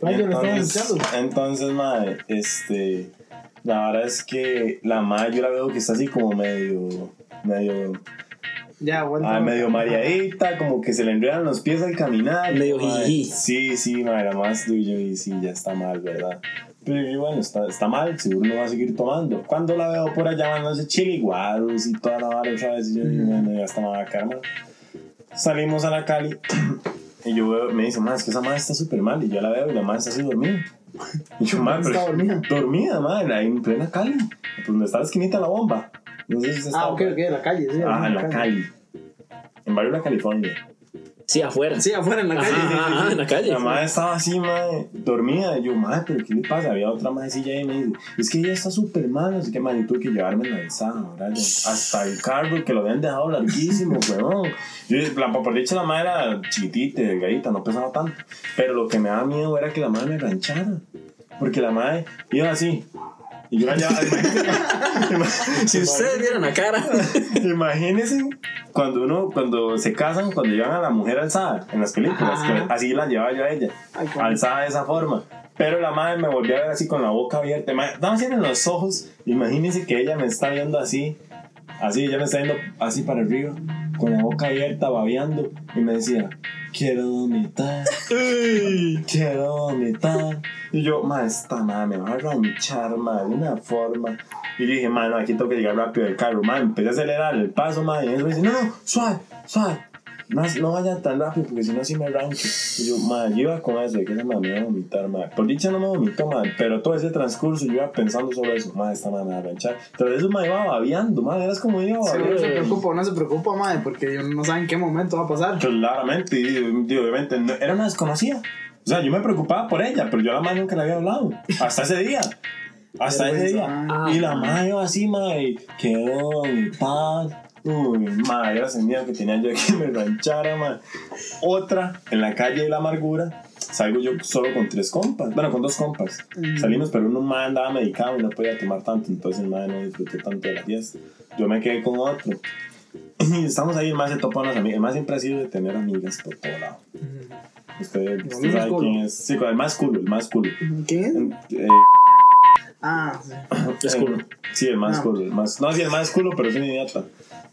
Ay, estaba Entonces, entonces, madre, este. La verdad es que la madre yo la veo que está así como medio. medio. Ya, bueno. ah, medio mareadita, como que se le enredan los pies al caminar. Medio jiji. Sí, sí, madre, más tuyo y sí, ya está mal, ¿verdad? Pero y bueno, está, está mal, seguro no va a seguir tomando. Cuando la veo por allá mandándose chiliguados y toda la vara otra vez, y yo digo, bueno, ya está mal acá, mal. Salimos a la Cali [CLEARS THROAT] y yo veo, me dice, más es que esa madre está súper mal. Y yo la veo y la madre está así dormida. [LAUGHS] Y yo, madre, Está dormida. Dormida, madre, ahí en plena Cali. Pues donde está la esquinita de la bomba. No sé si Ah, ok, ok, la calle, sí. Ah, en la Cali. En Barrio La California. Sí, afuera. Sí, afuera en la Ajá, calle. sí, sí, ajá, sí. en la calle. La madre estaba así, madre, dormida. Y yo, madre, pero ¿qué le pasa? Había otra madrecilla ahí y me dice, es que ella está súper mal, así que, madre, yo tuve que llevarme en la alzada, ¿verdad? Hasta el carro que lo habían dejado larguísimo, [LAUGHS] weón. Yo, la, por dicho, la madre era chiquitita, delgadita, no pesaba tanto. Pero lo que me daba miedo era que la madre me ranchara. Porque la madre iba así. Y yo la [LAUGHS] llevaba. Si ustedes vieron la cara. Imagínense cuando uno, cuando se casan, cuando llevan a la mujer alzada en las películas, Ajá. que así la llevaba yo a ella, Ay, alzada de esa forma. Pero la madre me volvió a ver así con la boca abierta. Ma- Estaba así en los ojos. Imagínense que ella me está viendo así, así, ella me está viendo así para arriba, con la boca abierta, babeando, y me decía, quiero vomitar, quiero vomitar. Y yo, ma, esta madre me va a ranchar, ma, de una forma. Y yo dije, ma, no, aquí tengo que llegar rápido del carro, ma, empecé a acelerar el paso, ma, y eso me dice, no, no, suave, suave. No, no vaya tan rápido porque si no, sí me rancho. Y yo, ma, yo iba con eso de que esa madre me iba a vomitar, ma. Por dicha no me vomitó, ma, pero todo ese transcurso yo iba pensando sobre eso, ma, esta madre me va a ranchar. Pero eso me iba babeando, ma, eras como iba Sí, uno se preocupa, uno se preocupa, madre, porque no saben en qué momento va a pasar. Claramente, y, y obviamente no- era una desconocida. O sea, yo me preocupaba por ella, pero yo a la madre nunca le había hablado. Hasta ese día. Hasta ese día. Y la madre iba así, madre, quedó mi paz. Uy, madre, era ese miedo que tenía yo de que me ranchara, madre. Otra, en la calle de la amargura, salgo yo solo con tres compas. Bueno, con dos compas. Salimos, pero uno más andaba medicado y no podía tomar tanto, entonces madre no disfruté tanto de la fiesta. Yo me quedé con otro. [CLEARS THROAT] Y estamos ahí, el más se topa unas amigas. El más siempre ha sido de tener amigas por todo lado. Usted más sabe quién es. Sí, el más cool, el más cool. ¿Quién? Eh, Ah, sí. Es culo. [COUGHS] Sí, el más No. cool. El más, no, sí, el más culo, pero es un idiota.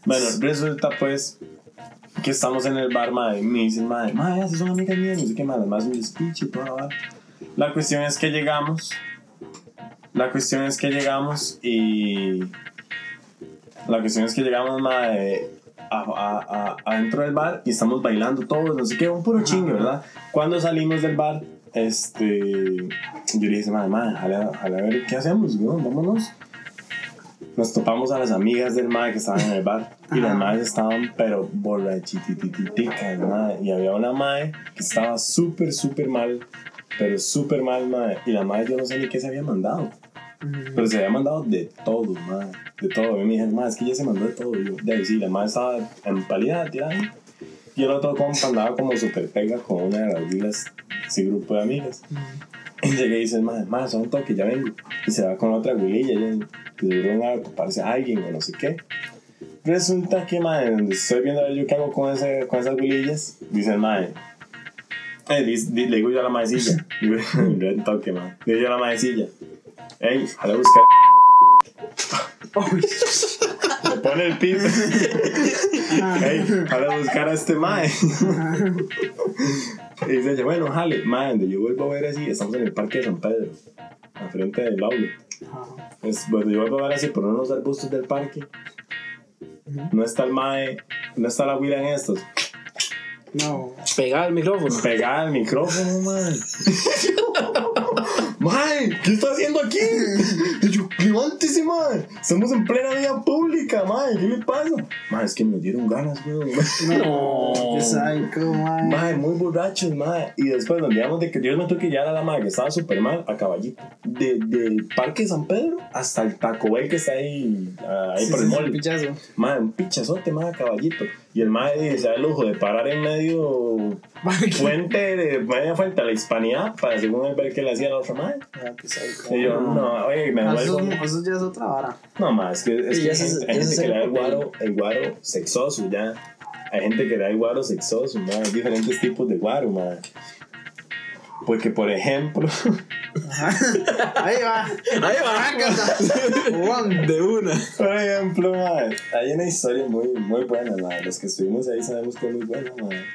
Bueno, resulta pues que estamos en el bar, madre, y me dicen, madre, madre, esas son amigas mías, no sé qué, madre, más un speech y toda la cuestión es que llegamos, la cuestión es que llegamos y... La cuestión es que llegamos, madre, adentro del bar y estamos bailando todos, no sé qué, un puro chingue, ¿verdad? Cuando salimos del bar, este, yo le dije, madre, madre, jale a ver qué hacemos, weón, vámonos. Nos topamos a las amigas del madre que estaban en el bar y las madres estaban, pero borrachitititicas, madre. Y había una madre que estaba súper, súper mal, pero súper mal, madre. Y la madre yo no sé ni qué se había mandado. Pero se había mandado de todo, madre. De todo. A mí me dijeron, madre, es que ella se mandó de todo. Y yo, de ahí sí, la madre estaba en palidad, tirada. Y el otro compa andaba como súper pega con una de las vilas, ese grupo de amigas. Y llegué y dice, madre, madre, son toque, ya vengo. Y se va con otra güililla, ya, que a ocuparse a alguien o no sé qué. Resulta que, mae, donde estoy viendo a ver yo qué hago con, ese, con esas bolillas, dice mae. Eh, le digo yo a la maecilla. [LAUGHS] Le digo yo a la maecilla. Ey, a buscar. Le [LAUGHS] pone el pito. [LAUGHS] Ey, jala a buscar a este mae. Y dice ella, bueno, jale, mae, donde yo vuelvo a ver así, estamos en el parque de San Pedro, al frente del outlet. Es, bueno, yo vuelvo a ver así por unos arbustos del parque. No está el mae, no está la huila en estos. No. Pegada al micrófono. Pegada al micrófono, mae. [LAUGHS] mae, ¿qué está haciendo aquí? Y yo, levántese, mae. Estamos en plena vía pública, mae. ¿Qué le pasa? Mae, es que me dieron ganas, weón. No. [LAUGHS] Qué psycho, mae. Mae, muy borrachos, mae. Y después, donde íbamos de que yo me tuve que llevar a la mae que estaba súper mal a caballito. De, del Parque San Pedro hasta el Taco Bell que está ahí, ah, ahí Sí, por el sí, mall. pichazo. Mae, un pichazote, mae, a caballito. Y el mae se da el lujo de parar en medio fuente de media fuente a la hispanidad para según él ver qué le hacía a la otra mae. Ah. Y yo, no, oye, me Eso, eso ya es otra vara. No, más, es que, es que hay ese gente, hay que le da el guaro, el guaro sexoso ya. Hay gente que le da el guaro sexoso. Hay diferentes tipos de guaro, man. Porque, por ejemplo, [LAUGHS] Ahí va. Ahí va. Juan. De una. por ejemplo, man, hay una historia muy, muy buena, man. Los que estuvimos ahí sabemos que es muy buena, man.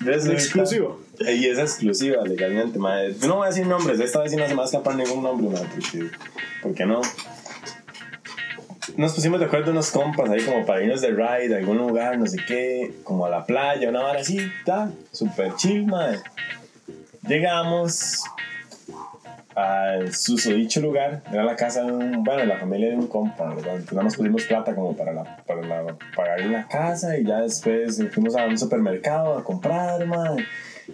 Resulta- [CLEARS THROAT] Exclusivo. Y es exclusiva legalmente, man. Yo no voy a decir nombres, esta vez sí no se me va a escapar ningún nombre, man. Porque, ¿Por qué no? Nos pusimos de acuerdo unos compas ahí como para irnos de ride a algún lugar, no sé qué, como a la playa, una tal, super chill, man. Llegamos al susodicho lugar, era la casa de un, bueno, la familia de un compa, ¿verdad? Entonces nada más pusimos plata como para, la, para la, pagar la casa y ya después fuimos a un supermercado a comprar, man.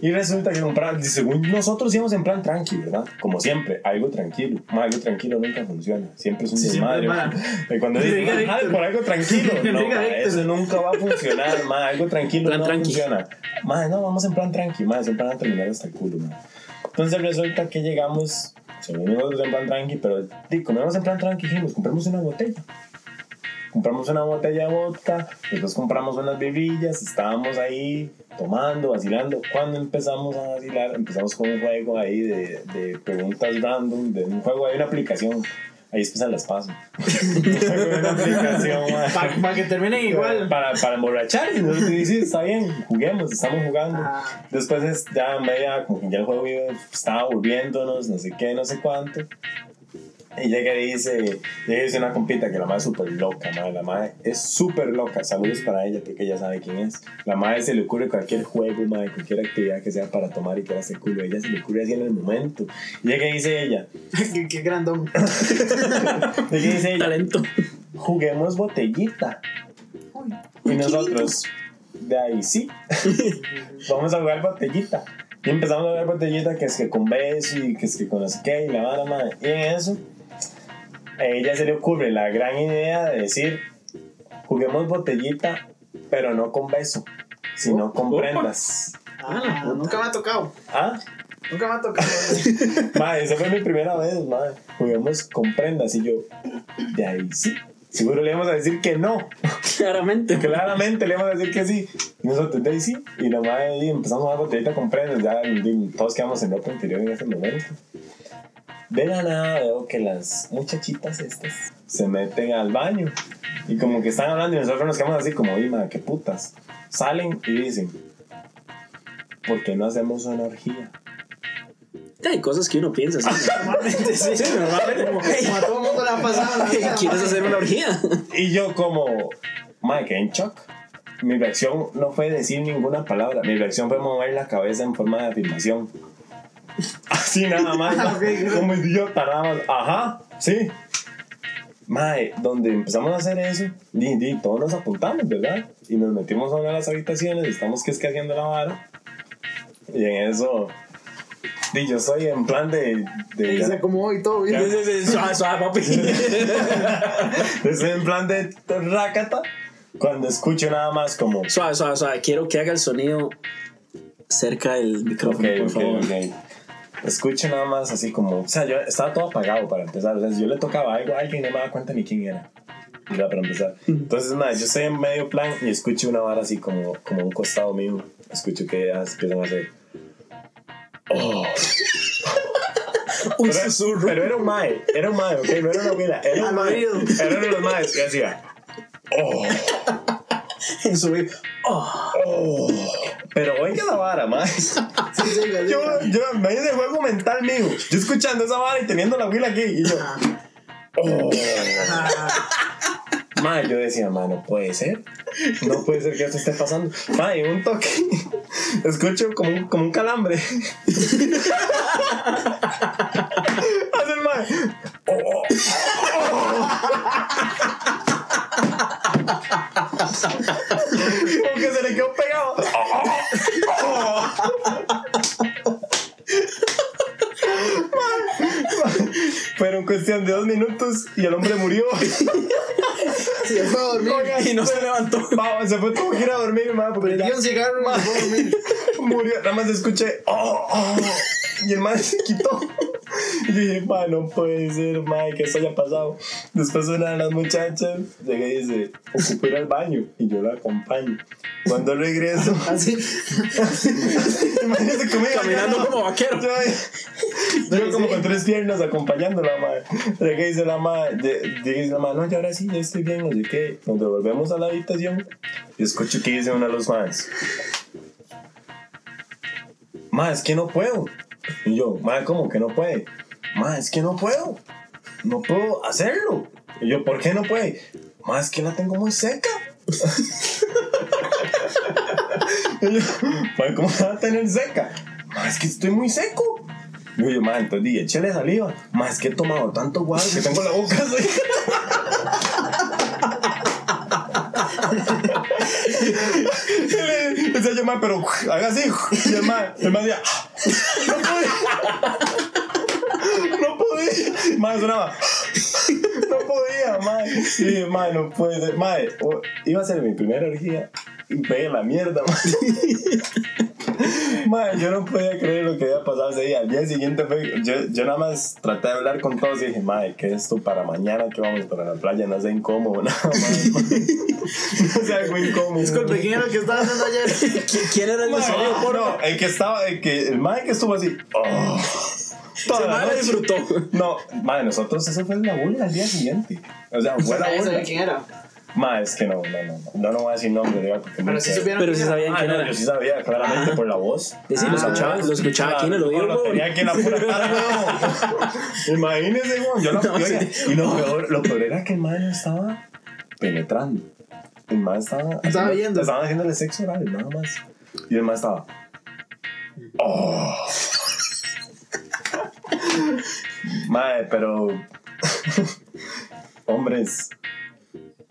Y resulta que comprar, según nosotros íbamos en plan tranqui, ¿verdad? Como siempre, algo tranquilo. Ma, algo tranquilo nunca funciona. Siempre es un Sí, desmadre. [LAUGHS] cuando. [LAUGHS] "Ah, por algo tranquilo. [LAUGHS] No, eso nunca va a funcionar, ma. Algo tranquilo Plan no tranqui. funciona. Ma, no, vamos en plan tranqui, ma. Siempre van a terminar hasta el culo, ma. Entonces resulta que llegamos, nosotros en plan tranqui, pero comemos en plan tranqui, dijimos, compramos una botella. Compramos una botella de vodka, después compramos unas bebillas, estábamos ahí tomando, vacilando. Cuando empezamos a vacilar, empezamos con un juego ahí de, de preguntas random, de un juego, hay una aplicación. Ahí después se las paso. [LAUGHS] Una aplicación. Para que terminen igual. Para, para emborrachar. Y nosotros sí, sí, está bien, juguemos, estamos jugando. Ah. Después es ya media, como que ya el juego iba- estaba volviéndonos, no sé qué, no sé cuánto. Y llega y dice, llega y dice una compita que la madre es súper loca, madre. La madre es súper loca. Saludos para ella porque ella sabe quién es. La madre se le ocurre cualquier juego, madre, cualquier actividad que sea para tomar y que hace culo. Ella se le ocurre así en el momento. Y llega y dice ella, [LAUGHS] qué, qué grandón. [LAUGHS] llega y dice ella, Talento. juguemos botellita. Y nosotros, de ahí sí, [LAUGHS] vamos a jugar botellita. Y empezamos a jugar botellita que es que con beso y que es que con sé qué y la vara, madre. Y en eso, a ella se le ocurre la gran idea de decir, juguemos botellita, pero no con beso, sino con Opa. prendas. Ah, nunca me ha tocado. ¿Ah? Nunca me ha tocado. [LAUGHS] Madre, esa fue mi primera vez, madre. Juguemos con prendas y yo, de ahí sí. Seguro le íbamos a decir que no. Claramente. Claramente le íbamos a decir que sí. Y nosotros, de ahí sí. Y la madre ahí empezamos a dar botellita con prendas. Ya todos quedamos en ropa interior en ese momento. De la nada veo que las muchachitas estas se meten al baño. Y como que están hablando y nosotros nos quedamos así como, madre, qué putas. Salen y dicen, ¿por qué no hacemos una orgía? Hay cosas que uno piensa así. [LAUGHS] Normalmente sí. Sí, normalmente. Como, como a todo el mundo le ha pasado. ¿Quieres hacer una orgía? Y yo como, madre, quedé en shock. Mi reacción no fue decir ninguna palabra. Mi reacción fue mover la cabeza en forma de afirmación. Así nada más. [LAUGHS] Como idiota, nada más. Ajá, sí. Mae, donde empezamos a hacer eso, di, di, todos nos apuntamos, ¿verdad? Y nos metimos a una de las habitaciones y estamos que es que haciendo la vara. Y en eso, di, yo estoy en plan de... de Y se acomodó y todo bien. Suave, suave, papi. [LAUGHS] estoy en plan de rácata cuando escucho nada más como... Suave, suave, suave. Quiero que haga el sonido cerca del micrófono, Ok, por ok, favor. ok. Escucho nada más así como, o sea, yo estaba todo apagado para empezar, o sea, yo le tocaba algo a alguien no me daba cuenta ni quién era. Ya para empezar. Entonces, nada, yo estoy en medio plan y escucho una vara así como, como un costado mío. Escucho que ellas empiezan a hacer. Oh. Un Pero, susurro. pero era un mae, era un mae, ok, no era una abuela, era un mae. Era uno de los maes que hacía. Oh, [LAUGHS] En su vida. oh. Pero oiga la vara, mae. [LAUGHS] Sí, sí, sí. Yo, yo, me de juego mental mío. Yo escuchando esa vara y teniendo la abuela aquí. Y yo. Oh. Yo decía, mae, no puede ser. No puede ser que esto esté pasando. En un toque. [LAUGHS] Escucho como un, como un calambre. Hace el mae. Oh, oh, Como que se le quedó pegado. Fueron cuestión de dos minutos y el hombre murió. Sí, se fue a dormir. Y no se levantó. Vamos, se fue tuvo que ir a dormir, ma, porque ya un cigarro y se fue a dormir. [LAUGHS] murió. Nada más escuché, oh, oh, y el man se quitó. Y [LAUGHS] yo dije, ma, no puede ser, ma, que eso haya pasado. Después una de las muchachas llega y dice, ocupo ir al baño, y yo la acompaño. Cuando regreso, [LAUGHS] Así. [LAUGHS] imagínate conmigo. Caminando no. como vaquero. Yo, yo como con tres piernas acompañándola, madre. Llega y dice la madre, de- llega y dice la madre, no, ya ahora sí, ya estoy bien, no sé qué. Cuando volvemos a la habitación, y escucho que dice uno de los madres. Ma, es que no puedo. Y yo, ma, ¿cómo que no puede? Ma, es que no puedo. No puedo hacerlo. Y yo, ¿por qué no puede? Ma, es que la tengo muy seca. [LAUGHS] y yo, ma, ¿cómo la va a tener seca? Ma, es que estoy muy seco. Y yo, ma, entonces dije, échale saliva. Ma, es que he tomado tanto guaro que tengo la boca seca. [LAUGHS] Le [LAUGHS] decía yo, ma, pero haga así. Y el ma, el ma decía, no podía. [LAUGHS] No podía. Ma, sonaba. No podía, ma. Y dije, ma, no puede ser. Ma, o- iba a ser mi primera orgía. Y pegué la mierda, ma. [LAUGHS] [LAUGHS] Ma, yo no podía creer lo que había pasado ese día. Al día siguiente fue, yo, yo nada más traté de hablar con todos y dije, madre, ¿qué es esto para mañana que vamos para la playa? No sea incómodo, [LAUGHS] nada más. No [LAUGHS] sea algo incómodo. Disculpe, ¿quién era el que estaba haciendo ayer? ¿Qui- ¿Quién era el no, el que estaba, el que, el madre que estuvo así, oh, toda Se la noche. disfrutó. No, madre, nosotros eso fue la burla al día siguiente. O sea, fue la burla. quién era. Ma, es que no, no, no, no, no, no voy a decir nombre, diga, porque Pero sí supieron Pero era. sabían Ah, quién no, era. yo sí sabía, claramente por la voz. Sí, sí, lo Ah, escuchaba, lo escuchaba aquí en el oído, Lo weón. tenía aquí en la pura cara, weón. [LAUGHS] Imagínese, weón. Yo lo, No, sí. Y lo peor, lo peor era que el man no estaba penetrando. El man estaba. Estaba haciendo- viendo. Estaban haciéndole sexo oral, nada más. Y el man estaba. Oh. [LAUGHS] Madre, pero. Hombres.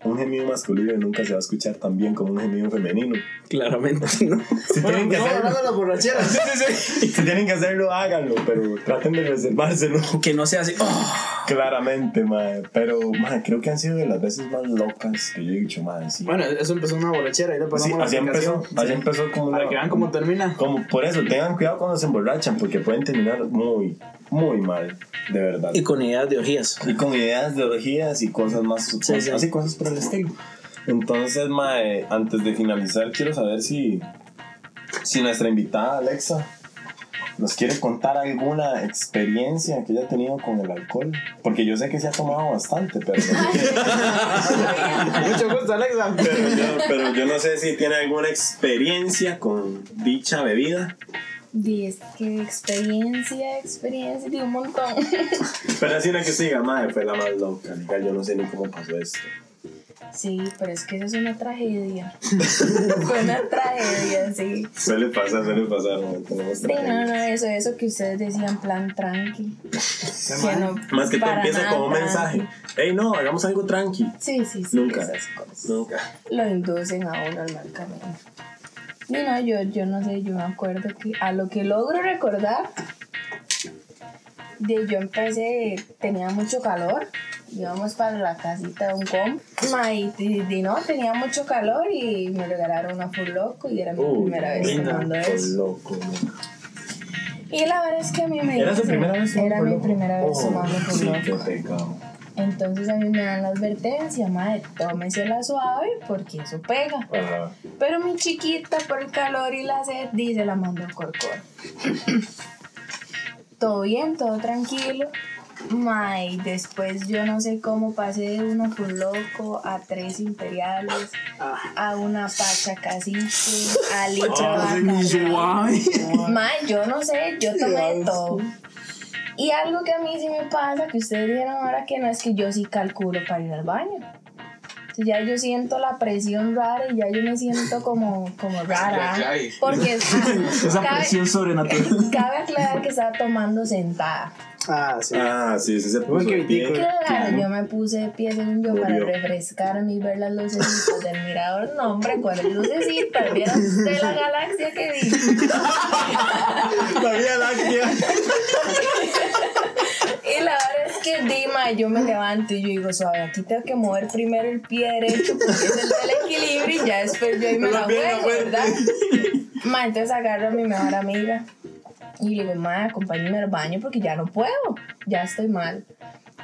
Un gemido masculino nunca se va a escuchar tan bien como un gemido femenino. Claramente, ¿no? [LAUGHS] Si tienen que No, hacerlo, las borracheras. [LAUGHS] si tienen que hacerlo, háganlo, pero traten de reservárselo. Que no sea así. oh, Claramente, madre. Pero, madre, creo que han sido de las veces más locas que yo he dicho, madre. Sí. Bueno, eso empezó en una borrachera. Ahí le Sí, pasamos así empezó. Así Sí. empezó como Para una- que vean cómo termina. Como por eso, tengan cuidado cuando se emborrachan, porque pueden terminar muy, muy mal, de verdad. Y con ideas de orgías. Y con ideas de orgías y cosas más, Sí, sí. así cosas por el estilo. Entonces, mae, antes de finalizar, quiero saber si, si nuestra invitada Alexa nos quiere contar alguna experiencia que ella ha tenido con el alcohol. Porque yo sé que se ha tomado bastante, pero, [LAUGHS] Mucho gusto, Alexa. pero, yo, pero yo no sé si tiene alguna experiencia con dicha bebida. Di, es que experiencia, experiencia, di un montón. Pero así una que se diga, madre, fue la más loca. Yo no sé ni cómo pasó esto. Sí, pero es que eso es una tragedia. [LAUGHS] Fue una tragedia, sí. Suele pasar, suele pasar. ¿no? Sí, no, no, eso, eso que ustedes decían plan tranqui. Que no, Más que te para empieza con un mensaje. Hey, no, hagamos algo tranqui. Sí, sí, sí. Nunca. Esas cosas. Nunca. Lo inducen a uno al mal camino. Y no, yo, yo no sé, yo me acuerdo que a lo que logro recordar, de yo empecé, tenía mucho calor, íbamos para la casita de un comp, ma, y, y- y no, tenía mucho calor y me regalaron una full loco y era mi primera vez tomando eso. loco. Y la verdad es que a mí me ¿Era su primera vez? Era mi primera vez tomando Oh, full Sí, loco. qué. Entonces a mí me dan la advertencia, madre, tómesela suave porque eso pega. Ajá. Pero mi chiquita, por el calor y la sed, dice la mandó corcor. [CLEARS THROAT] todo bien, todo tranquilo. May, después yo no sé cómo pasé de una full loco a tres imperiales, a una pacha cacique, a bacalao. May, yo no sé, yo tomé todo. Y algo que a mí sí me pasa, que ustedes dijeron ahora que no es que yo sí calculo para ir al baño. Entonces ya yo siento la presión rara y ya yo me siento como, como rara. Porque [LAUGHS] Esa cabe- presión sobrenatural. [LAUGHS] Cabe aclarar que estaba tomando sentada. Ah, sí. Ah, sí, sí se puso que de pie. Claro, yo me puse de pie según yo para refrescarme y ver las lucecitas del mirador. No, hombre, ¿cuáles lucecitas? ¿Vieron usted la galaxia que vi? [LAUGHS] La Vía Láctea. Y la verdad es que Dima, yo me levanto y yo digo, suave, aquí tengo que mover primero el pie derecho porque es el del equilibrio y ya después yo ahí me la juego. ¿verdad? Ma, entonces agarro a mi mejor amiga y le digo, ma, acompáñame al baño porque ya no puedo, ya estoy mal.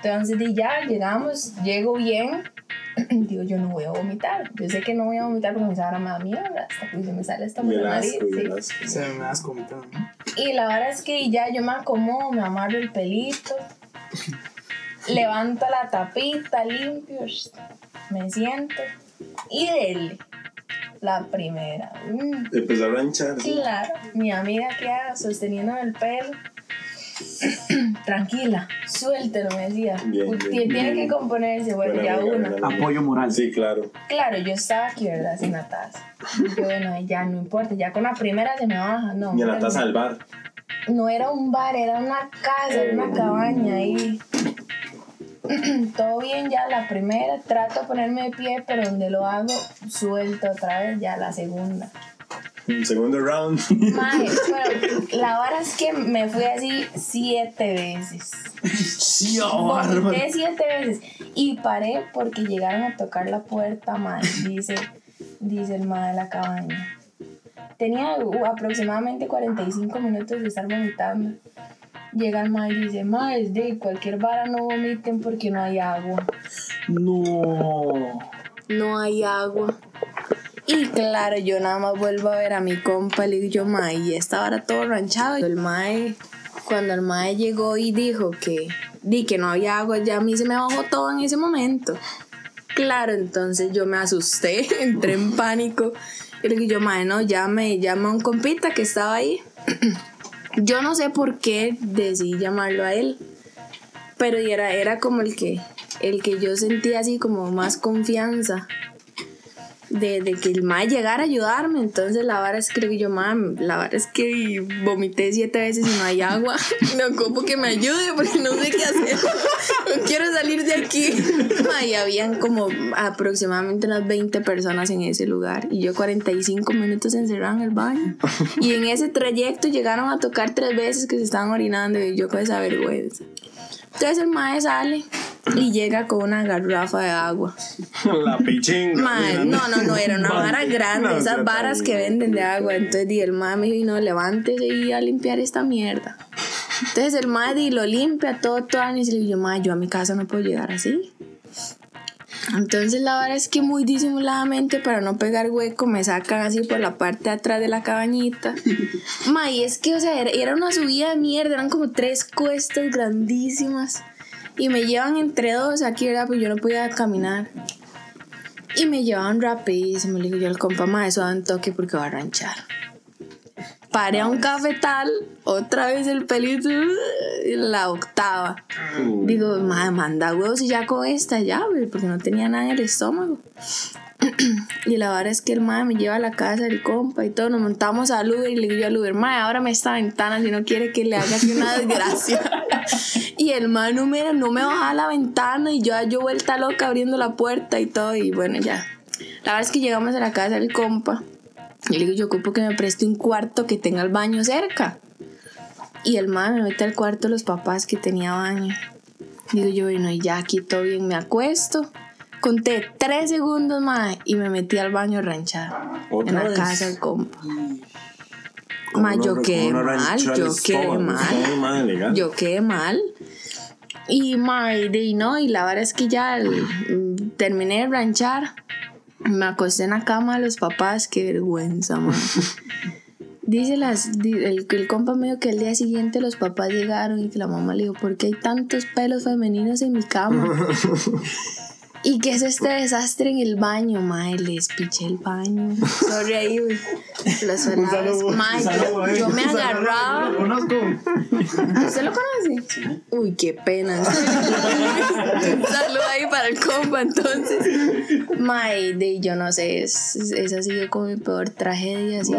Entonces di, ya llegamos, llego bien. [CLEARS THROAT] Digo, yo no voy a vomitar. Yo sé que no voy a vomitar porque me da mierda. Hasta que se me sale esta Y el nariz. asco, y sí. asco. Se me comitado. Y la verdad es que ya yo me acomodo, me amarro el pelito, [LAUGHS] levanto la tapita, limpio, me siento y dele. La primera. Mm, Empezó a claro, mi amiga queda sosteniéndome el pelo. [CLEARS THROAT] Tranquila, suéltelo, me decía. Bien, Usted bien, tiene bien. que componerse, bueno, Buena ya amiga. Apoyo moral. Sí, claro. Claro, yo estaba aquí, ¿verdad? Sin la taza. Y yo, bueno, ya no importa, ya con la primera se me baja, no. Ni a la taza del bar. no era un bar, era una casa, era una cabaña ahí. [CLEARS THROAT] Todo bien ya la primera, trato de ponerme de pie, pero donde lo hago, suelto otra vez ya la segunda. Un segundo round. Bueno, [LAUGHS] la vara es que me fui así siete veces. Sí, oh, siete veces. Y paré porque llegaron a tocar la puerta, mae, dice, dice el mae de la cabaña. Tenía aproximadamente 45 minutos de estar vomitando. Llega el mae y dice, mae, es de cualquier vara no vomiten porque no hay agua. No. No hay agua. Y claro, yo nada más vuelvo a ver a mi compa, le digo yo, mae, y esta vara todo ranchado. El mae, cuando el mae llegó y dijo que, di que no había agua, ya a mí se me bajó todo en ese momento. Claro, entonces yo me asusté, [LAUGHS] entré en pánico. Y le digo yo, mae, no, llame, llama a un compita que estaba ahí. [CLEARS THROAT] yo no sé por qué decidí llamarlo a él. Pero era, era como el que, el que yo sentía así como más confianza de, de que el mae llegara a ayudarme. Entonces la vara es que yo, mam, la vara es que vomité siete veces y no hay agua. [LAUGHS] Me ocupo que me ayude porque no sé qué hacer. [LAUGHS] No quiero salir de aquí. Y habían como aproximadamente unas 20 personas en ese lugar. Y yo 45 minutos encerrada en el baño. Y en ese trayecto llegaron a tocar tres veces que se estaban orinando y yo con esa vergüenza. Entonces el mae sale y llega con una garrafa de agua. [LAUGHS] La pichinga. No, no, no, era una [LAUGHS] vara grande, No, esas varas que venden de agua. Entonces di, el mae me dijo, no, levántese y a limpiar esta mierda. Entonces el mae di, lo limpia todo, todo, y le digo, yo, mae, yo a mi casa no puedo llegar así. Entonces la verdad es que muy disimuladamente para no pegar hueco me sacan así por la parte de atrás de la cabañita. Ma, y es que, o sea, era, era una subida de mierda, eran como tres cuestas grandísimas. Y me llevan entre dos aquí, ¿verdad? Pues yo no podía caminar. Y me llevaban rapidísimo. Le digo yo al compa, ma, eso da un toque porque va a ranchar. Paré a un cafetal, otra vez el pelito, la octava. Digo, ma, manda huevos y ya con esta ya, porque no tenía nada en el estómago. Y la verdad es que el mae me lleva a la casa del compa y todo, nos montamos al Uber y le digo al Uber, mae, ábrame esta ventana si no quiere que le haga así una desgracia. [LAUGHS] y el mae no me, no me bajaba la ventana y yo, yo vuelta loca abriendo la puerta y todo y bueno, ya. La verdad es que llegamos a la casa del compa y le digo, yo ocupo que me preste un cuarto que tenga el baño cerca. Y el mae me mete al cuarto de los papás que tenía baño. Digo yo, bueno, y ya aquí todo bien, me acuesto. Conté tres segundos más y me metí al baño a ranchar. ¿Otra En la vez? casa del compa. Ma, yo quedé mal, yo quedé mal. Yo quedé mal. Y, de, no, y la verdad es que ya terminé de ranchar. Me acosté en la cama de los papás, qué vergüenza, man. [LAUGHS] Dice las, el, el compa medio que el día siguiente los papás llegaron y que la mamá le dijo, ¿por qué hay tantos pelos femeninos en mi cama? [LAUGHS] ¿Y qué es este desastre en el baño? Mae, les piché el baño. Sorry ahí, güey. Los pelados. Mae, yo, yo me agarraba. Conozco. ¿Usted lo conoce? Uy, qué pena. [LAUGHS] Saludo ahí para el compa, entonces. Mae, de, yo no sé, es, es- esa ha sido como mi peor tragedia. Así,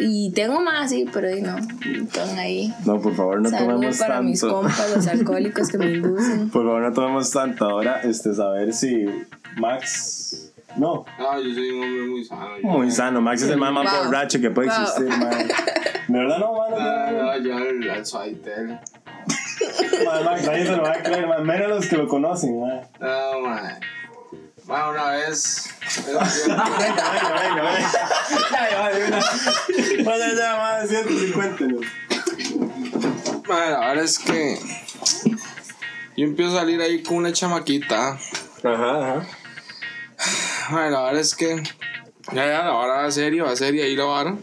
y tengo más, sí, pero no. Están ahí. No, por favor, no tomemos para mis tanto. compas, los alcohólicos que me inducen. Por favor, no tomemos tanto. Ahora, este, saber si Max. No, No, yo soy un hombre muy sano. yo- muy sano. Max es el más, más Wow. borracho que puede Wow. existir, man. [LAUGHS] ¿De verdad no, mano? No, no, yo al. Man, Max, nadie se lo va a creer, man. Menos los que lo conocen, man. No, man. Man, una vez. [LAUGHS] Venga, venga, venga, venga. Ya, ya, de. Vaya, ya, más 150. ¿no? Man, la verdad es que. Yo empiezo a salir ahí con una chamaquita. Ajá, ajá. Man, la verdad es que. Ya, ya, la vara va serio, va seria ahí la vara.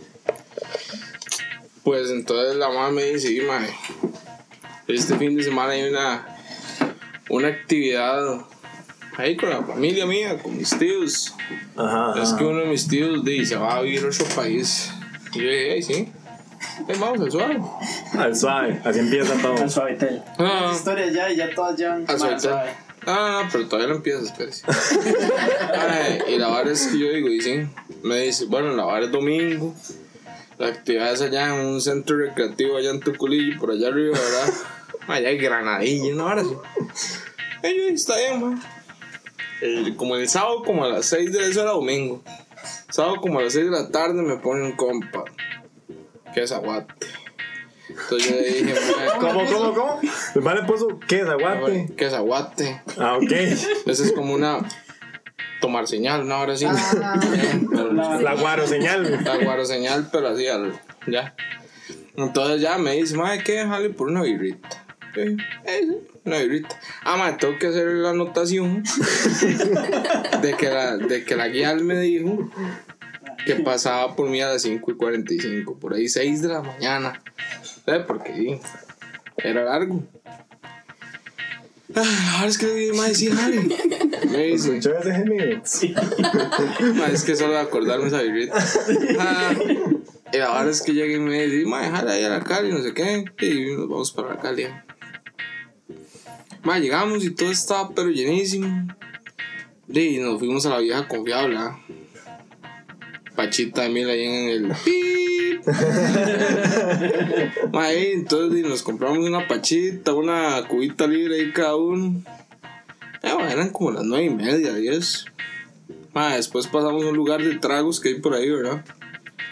Pues entonces la mamá me dice, "Sí, mae, este fin de semana hay una, una actividad ahí con la familia mía, con mis tíos. Ajá. Es que uno de mis tíos dice, va a vivir a otro país. Y yo dije, "Ey, sí, Ey, vamos al suave. Al suave, así empieza todo. Al suavitel. Ah, Las historias ya y ya todas llevan. al suave. Ah, no, pero todavía no empieza, espérese. Y la vara es que yo digo, sí, me dice, bueno, la vara es domingo. La actividad es allá en un centro recreativo allá en Tuculillo, por allá arriba, ¿verdad? Allá hay granadilla, una vara así. Y está bien, man. El- como el sábado, como a las 6 de eso era domingo. Sábado, como a las 6 de la tarde, me pone un compa. Que es aguate. Entonces yo le dije, "Mae, [LAUGHS] ¿Cómo, cómo, cómo? El vale puso, ¿qué es aguate. Ah, ok. Esa es como una tomar señal, una hora así. Pero- La guaro señal. la guaro señal, pero así al- ya. Entonces ya me dice, madre, que dejarle por una birrita. "Eh, sí, una birrita. Ah, madre, tengo que hacer la anotación [LAUGHS] de que la, de que la guía me dijo que pasaba por mí a las 5 y 45, por ahí 6 de la mañana. ¿Sabes? Porque sí, era largo. Ah, ahora es que dije, madre, sí, jale. Me dice, ¿Escuchó ese gemido? Ma, es que solo de acordarme esa birrita. [LAUGHS] Ah, y verdad es que llegué y me dice, ma, déjala ahí a la Cali, no sé qué. Y nos vamos para la Cali. Ma, llegamos y todo estaba pero llenísimo. Y nos fuimos a la vieja confiable, ¿ah? Pachita de mil ahí en el [LAUGHS] ahí, entonces nos compramos una pachita, una cubita libre ahí cada uno. Eh, eran como las nueve y media, diez. Ma, después pasamos a un lugar de tragos que hay por ahí, ¿verdad?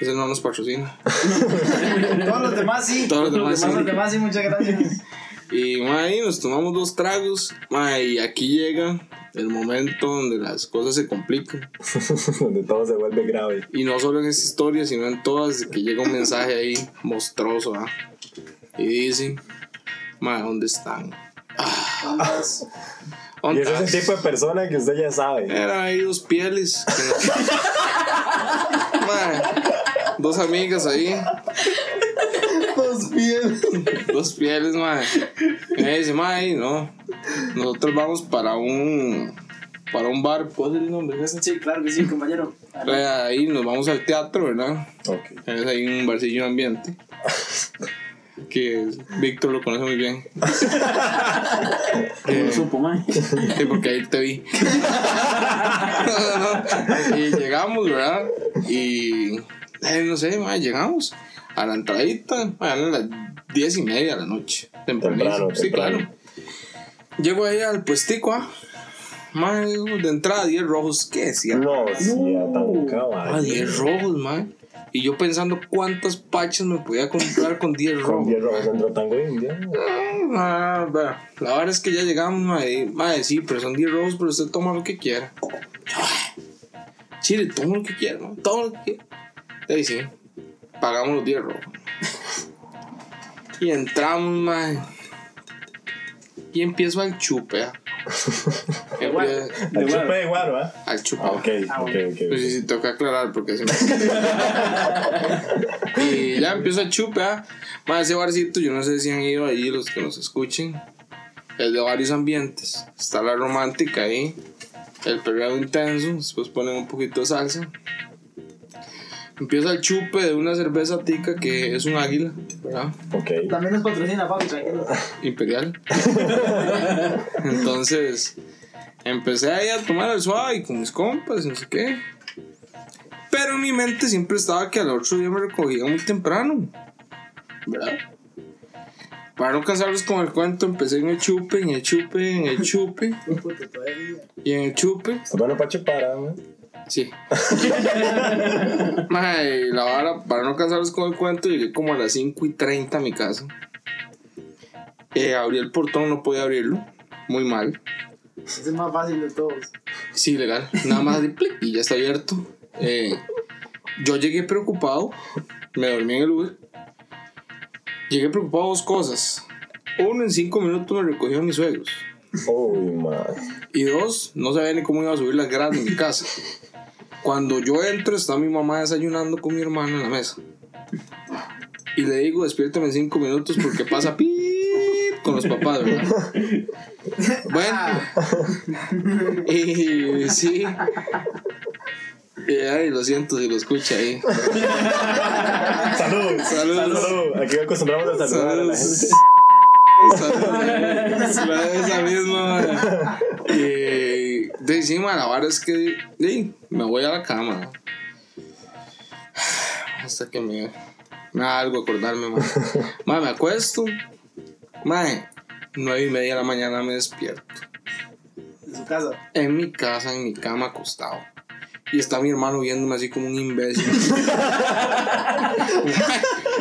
Ese no nos patrocina. [LAUGHS] Todos los demás sí. Todos los demás sí. Los demás sí, muchas gracias. [LAUGHS] Y ma, ahí nos tomamos dos tragos. Ma, y aquí llega el momento donde las cosas se complican. [LAUGHS] Donde todo se vuelve grave. Y no solo en esta historia, sino en todas, que llega un mensaje ahí monstruoso, ¿ah? Y dice, ma, ¿dónde están? Ah, Y ¿dónde ese es el estás? tipo de persona que usted ya sabe. Eran ahí dos pieles. que no- [LAUGHS] dos amigas ahí. [LAUGHS] Dos mae. Y me dice, mae, no. Nosotros vamos para un. Para un bar. ¿Puedo decir el nombre? Sí, claro que sí, compañero. Eh, Ahí nos vamos al teatro, ¿verdad? Ok. Es ahí un barcillo ambiente. Que Víctor lo conoce muy bien. Lo supo. Sí, porque ahí te vi. No, no, no. Y llegamos, ¿verdad? Y. eh, no sé, ma, llegamos a la entradita. las diez y media de la noche. Temprano, sí, temprano. claro. Llego ahí al puestico, ¿ah? Ma, de entrada 10 rojos. ¿Qué decía? No, sí, tan Ah, caballo. 10 rojos, man. Y yo pensando cuántas pachas me podía comprar con 10 Con rojos. 10 rojos dentro tango indio. Ah, vea, la verdad es que ya llegamos, madre. Madre, sí, pero son 10 rojos, pero usted toma lo que quiera. Chile, toma lo que quiera, ¿no? Toma lo que quiera. Y sí, pagamos los 10 rojos. Y entramos, madre. y empiezo al chupe. [LAUGHS] ¿ah? El chupe de guaro, ¿ah? al chupe. Ah, ok, ok, ok. Pues sí, sí, toca aclarar porque si no. [LAUGHS] y ya empiezo a chupe, ¿ah? Más ese barcito, yo no sé si han ido ahí los que nos escuchen. Es de varios ambientes. Está la romántica ahí. El perreo intenso. Después ponen un poquito de salsa. Empieza el chupe de una cerveza tica que es un águila, ¿verdad? Ok. También nos patrocina, papi, tranquilo. Imperial. [LAUGHS] Entonces, empecé ahí a tomar el suave con mis compas y no sé qué. Pero en mi mente siempre estaba que al otro día me recogía muy temprano. ¿Verdad? Para no cansarlos con el cuento, empecé en el chupe, en el chupe, en el chupe. Y en el chupe, bueno para chupar, ¿ah? Sí. [LAUGHS] Mae, la vara, para no cansarlos con el cuento, llegué como a las 5 y 30 a mi casa. Eh, abrí el portón, no podía abrirlo. Muy mal. Es el más fácil de todos. Sí, legal. Nada más de plic y ya está abierto. Eh, yo llegué preocupado. Me dormí en el Uber. Llegué preocupado dos cosas. Uno, en cinco minutos me recogió a mis suegros. Uy, madre. Y dos, no sabía ni cómo iba a subir las gradas de mi casa. Cuando yo entro, está mi mamá desayunando con mi hermano en la mesa. Y le digo, despiértame en cinco minutos porque pasa pi con los papás, ¿verdad? Bueno. Y sí. Y, ay, lo siento si lo escucha ahí. Salud. Saludos. Salud. Aquí acostumbramos a saludar a la gente. Esa misma. Y de encima la vara es que di, me voy a la cama. Hasta que me, me da algo acordarme, man. [LAUGHS] Man, me acuesto. Man, nueve y media de la mañana me despierto. En su casa. En mi casa, en mi cama, acostado. Y está mi hermano viéndome así como un imbécil. [LAUGHS]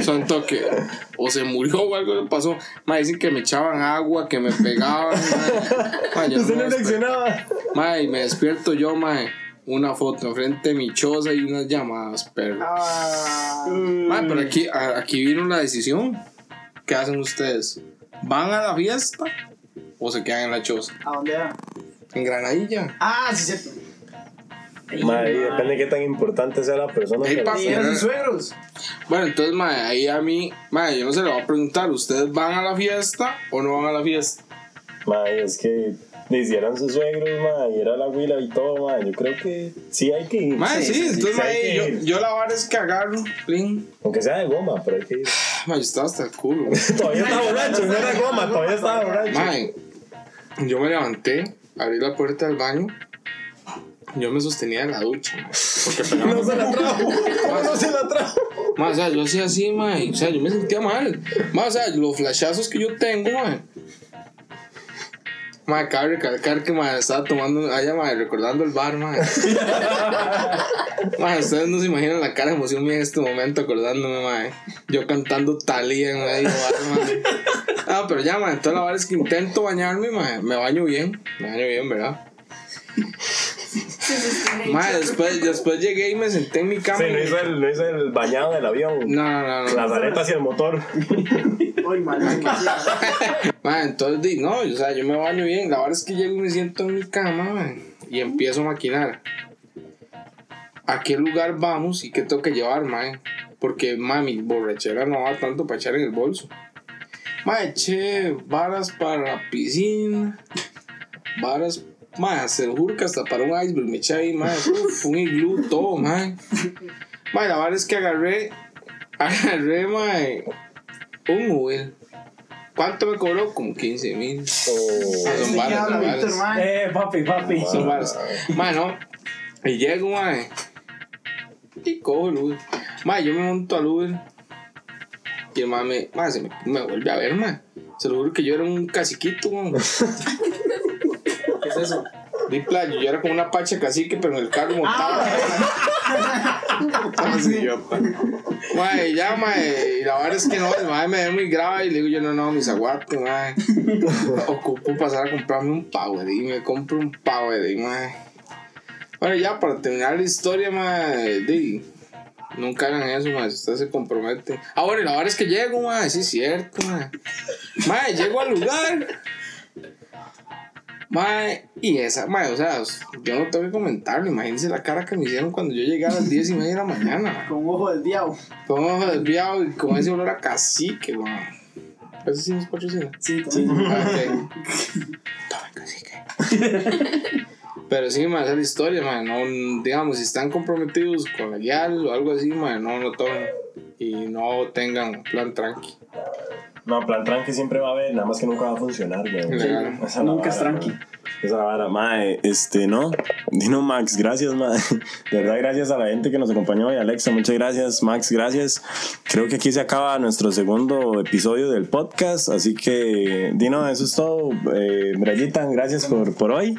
Son toque. O se murió o algo le pasó. Me dicen que me echaban agua, que me pegaban. ma. Ma, yo Usted no reaccionaba. Ma, y me despierto yo, mae. Una foto enfrente de mi choza y unas llamadas, perro. Ah, Ma, pero aquí, aquí vino la decisión. ¿Qué hacen ustedes? ¿Van a la fiesta o se quedan en la choza? ¿A dónde era? En Granadilla. Ah, sí, cierto. Madre, depende de qué tan importante sea la persona. Ey, pero- papi. ¿Y eran sus suegros? Bueno, entonces, mae, ahí a mí, mae, yo no se le voy a preguntar, ¿ustedes van a la fiesta o no van a la fiesta? Madre, es que le hicieran sus suegros, madre, y era la huila y todo, madre. Yo creo que sí hay que ir. Mae, sí, entonces, sí hay mae, que yo, yo la vara es que agarro, plin. Aunque sea de goma, pero hay que ir. [SIGHS] Mae, yo estaba hasta el culo. [LAUGHS] todavía estaba borracho, no era goma, todavía estaba borracho. Mae, yo me levanté, abrí la puerta del baño. Yo me sostenía en la ducha, porque [LAUGHS] pegaba. No se la trajo. [LAUGHS] ¿Cómo no se la trajo? Ma, o sea, yo hacía así, mae. O sea, yo me sentía mal. Ma, o sea, los flashazos que yo tengo, mae. Ma, cabe recalcar que, ma, estaba tomando, allá, ma, recordando el bar, ma. [LAUGHS] Ma, ustedes no se imaginan la cara de emoción mía en este momento acordándome, ma. Yo cantando Talía en medio bar, ma. No, pero ya, ma, entonces la verdad es que intento bañarme, ma. Me baño bien, me baño bien, ¿verdad? Ma, después, después llegué y me senté en mi cama. Sí, y- no hizo el, no hizo el bañado del avión. no, no, no, no. Las aletas y el motor. [LAUGHS] Uy. Ma, [LAUGHS] entonces, di, no, o sea, yo me baño bien. La verdad es que llego y me siento en mi cama, ma, y empiezo a maquinar. ¿A qué lugar vamos y qué tengo que llevar, ma? Porque, ma, mi borrachera no va tanto para echar en el bolso. Ma, eché varas para la piscina, varas, ma, se lo juro que hasta para un iceberg me eché ahí, ma, uf, un iglú, todo, ma. Ma, la verdad es que agarré, [LAUGHS] agarré, ma, un Uber. ¿Cuánto me cobró? Como 15 mil. Oh. Son ¿De qué varas, habla son Víctor, varas. man? Eh, papi, papi. Son varas. Mano, y llego, mae. Y cojo el Uber. Mae, yo me monto al Uber. Y el mae me, mae, se me, me vuelve a ver, mae. Se lo juro que yo era un caciquito, mae. [LAUGHS] ¿Qué es eso? Di playo, yo era como una pacha cacique, pero en el carro montado. [LAUGHS] Así yo, pa. Mae, ya, mae. Y la verdad es que no, el mae me ve muy grave. Y le digo yo, no, no, mis aguates, mae. Ocupo pasar a comprarme un power. Y me compro un power, y, mae. Bueno, ya para terminar la historia, mae. Di, nunca hagan eso, mae. Si ustedes se comprometen. Ah, bueno, y la verdad es que llego, mae. Sí, es cierto, mae. Mae, llego al lugar. Mae, y esa, mae, o sea, yo no tengo que comentarlo. Imagínense la cara que me hicieron cuando yo llegué a las 10 y media de la mañana. [LAUGHS] Con un ojo desviado. Con un ojo desviado y con ese olor a cacique, weón. ¿Eso sí nos patrocina? Sí, sí. Ah. [LAUGHS] Toma, cacique. Pero sí, mae, esa es la historia, mae. No, digamos, si están comprometidos con la guial o algo así, mae, no lo tomen. Y no tengan plan tranqui. No, plan tranqui siempre va a haber, nada más que nunca va a funcionar, güey. Nunca es tranqui. mae. Esa es la vara, mae, este, no. [LAUGHS] Dino Max, gracias, mae. [LAUGHS] De verdad, gracias a la gente que nos acompañó y Alexa, muchas gracias. Max, gracias. Creo que aquí se acaba nuestro segundo episodio del podcast, así que, Dino, eso es todo. Eh, Brayita, gracias por, por hoy.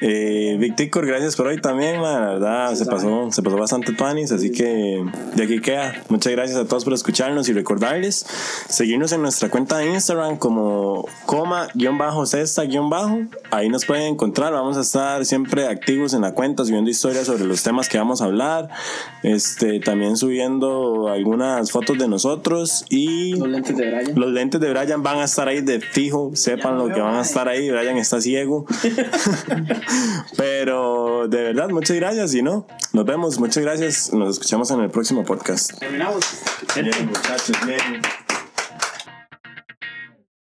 Eh, Big Ticor, gracias por hoy también, man. La verdad, se pasó, se pasó bastante panis, así que de aquí queda. Muchas gracias a todos por escucharnos y recordarles seguirnos en nuestra cuenta de Instagram como coma-cesta-bajo. Ahí nos pueden encontrar. Vamos a estar siempre activos en la cuenta, subiendo historias sobre los temas que vamos a hablar. Este, también subiendo algunas fotos de nosotros y Los lentes de Brian. los lentes de Brian van a estar ahí de fijo, sepan lo que van a estar ahí. Brian está ciego. [LAUGHS] Pero de verdad, muchas gracias y no, nos vemos, muchas gracias. Nos escuchamos en el próximo podcast. Terminamos. Bien, muchachos, bien.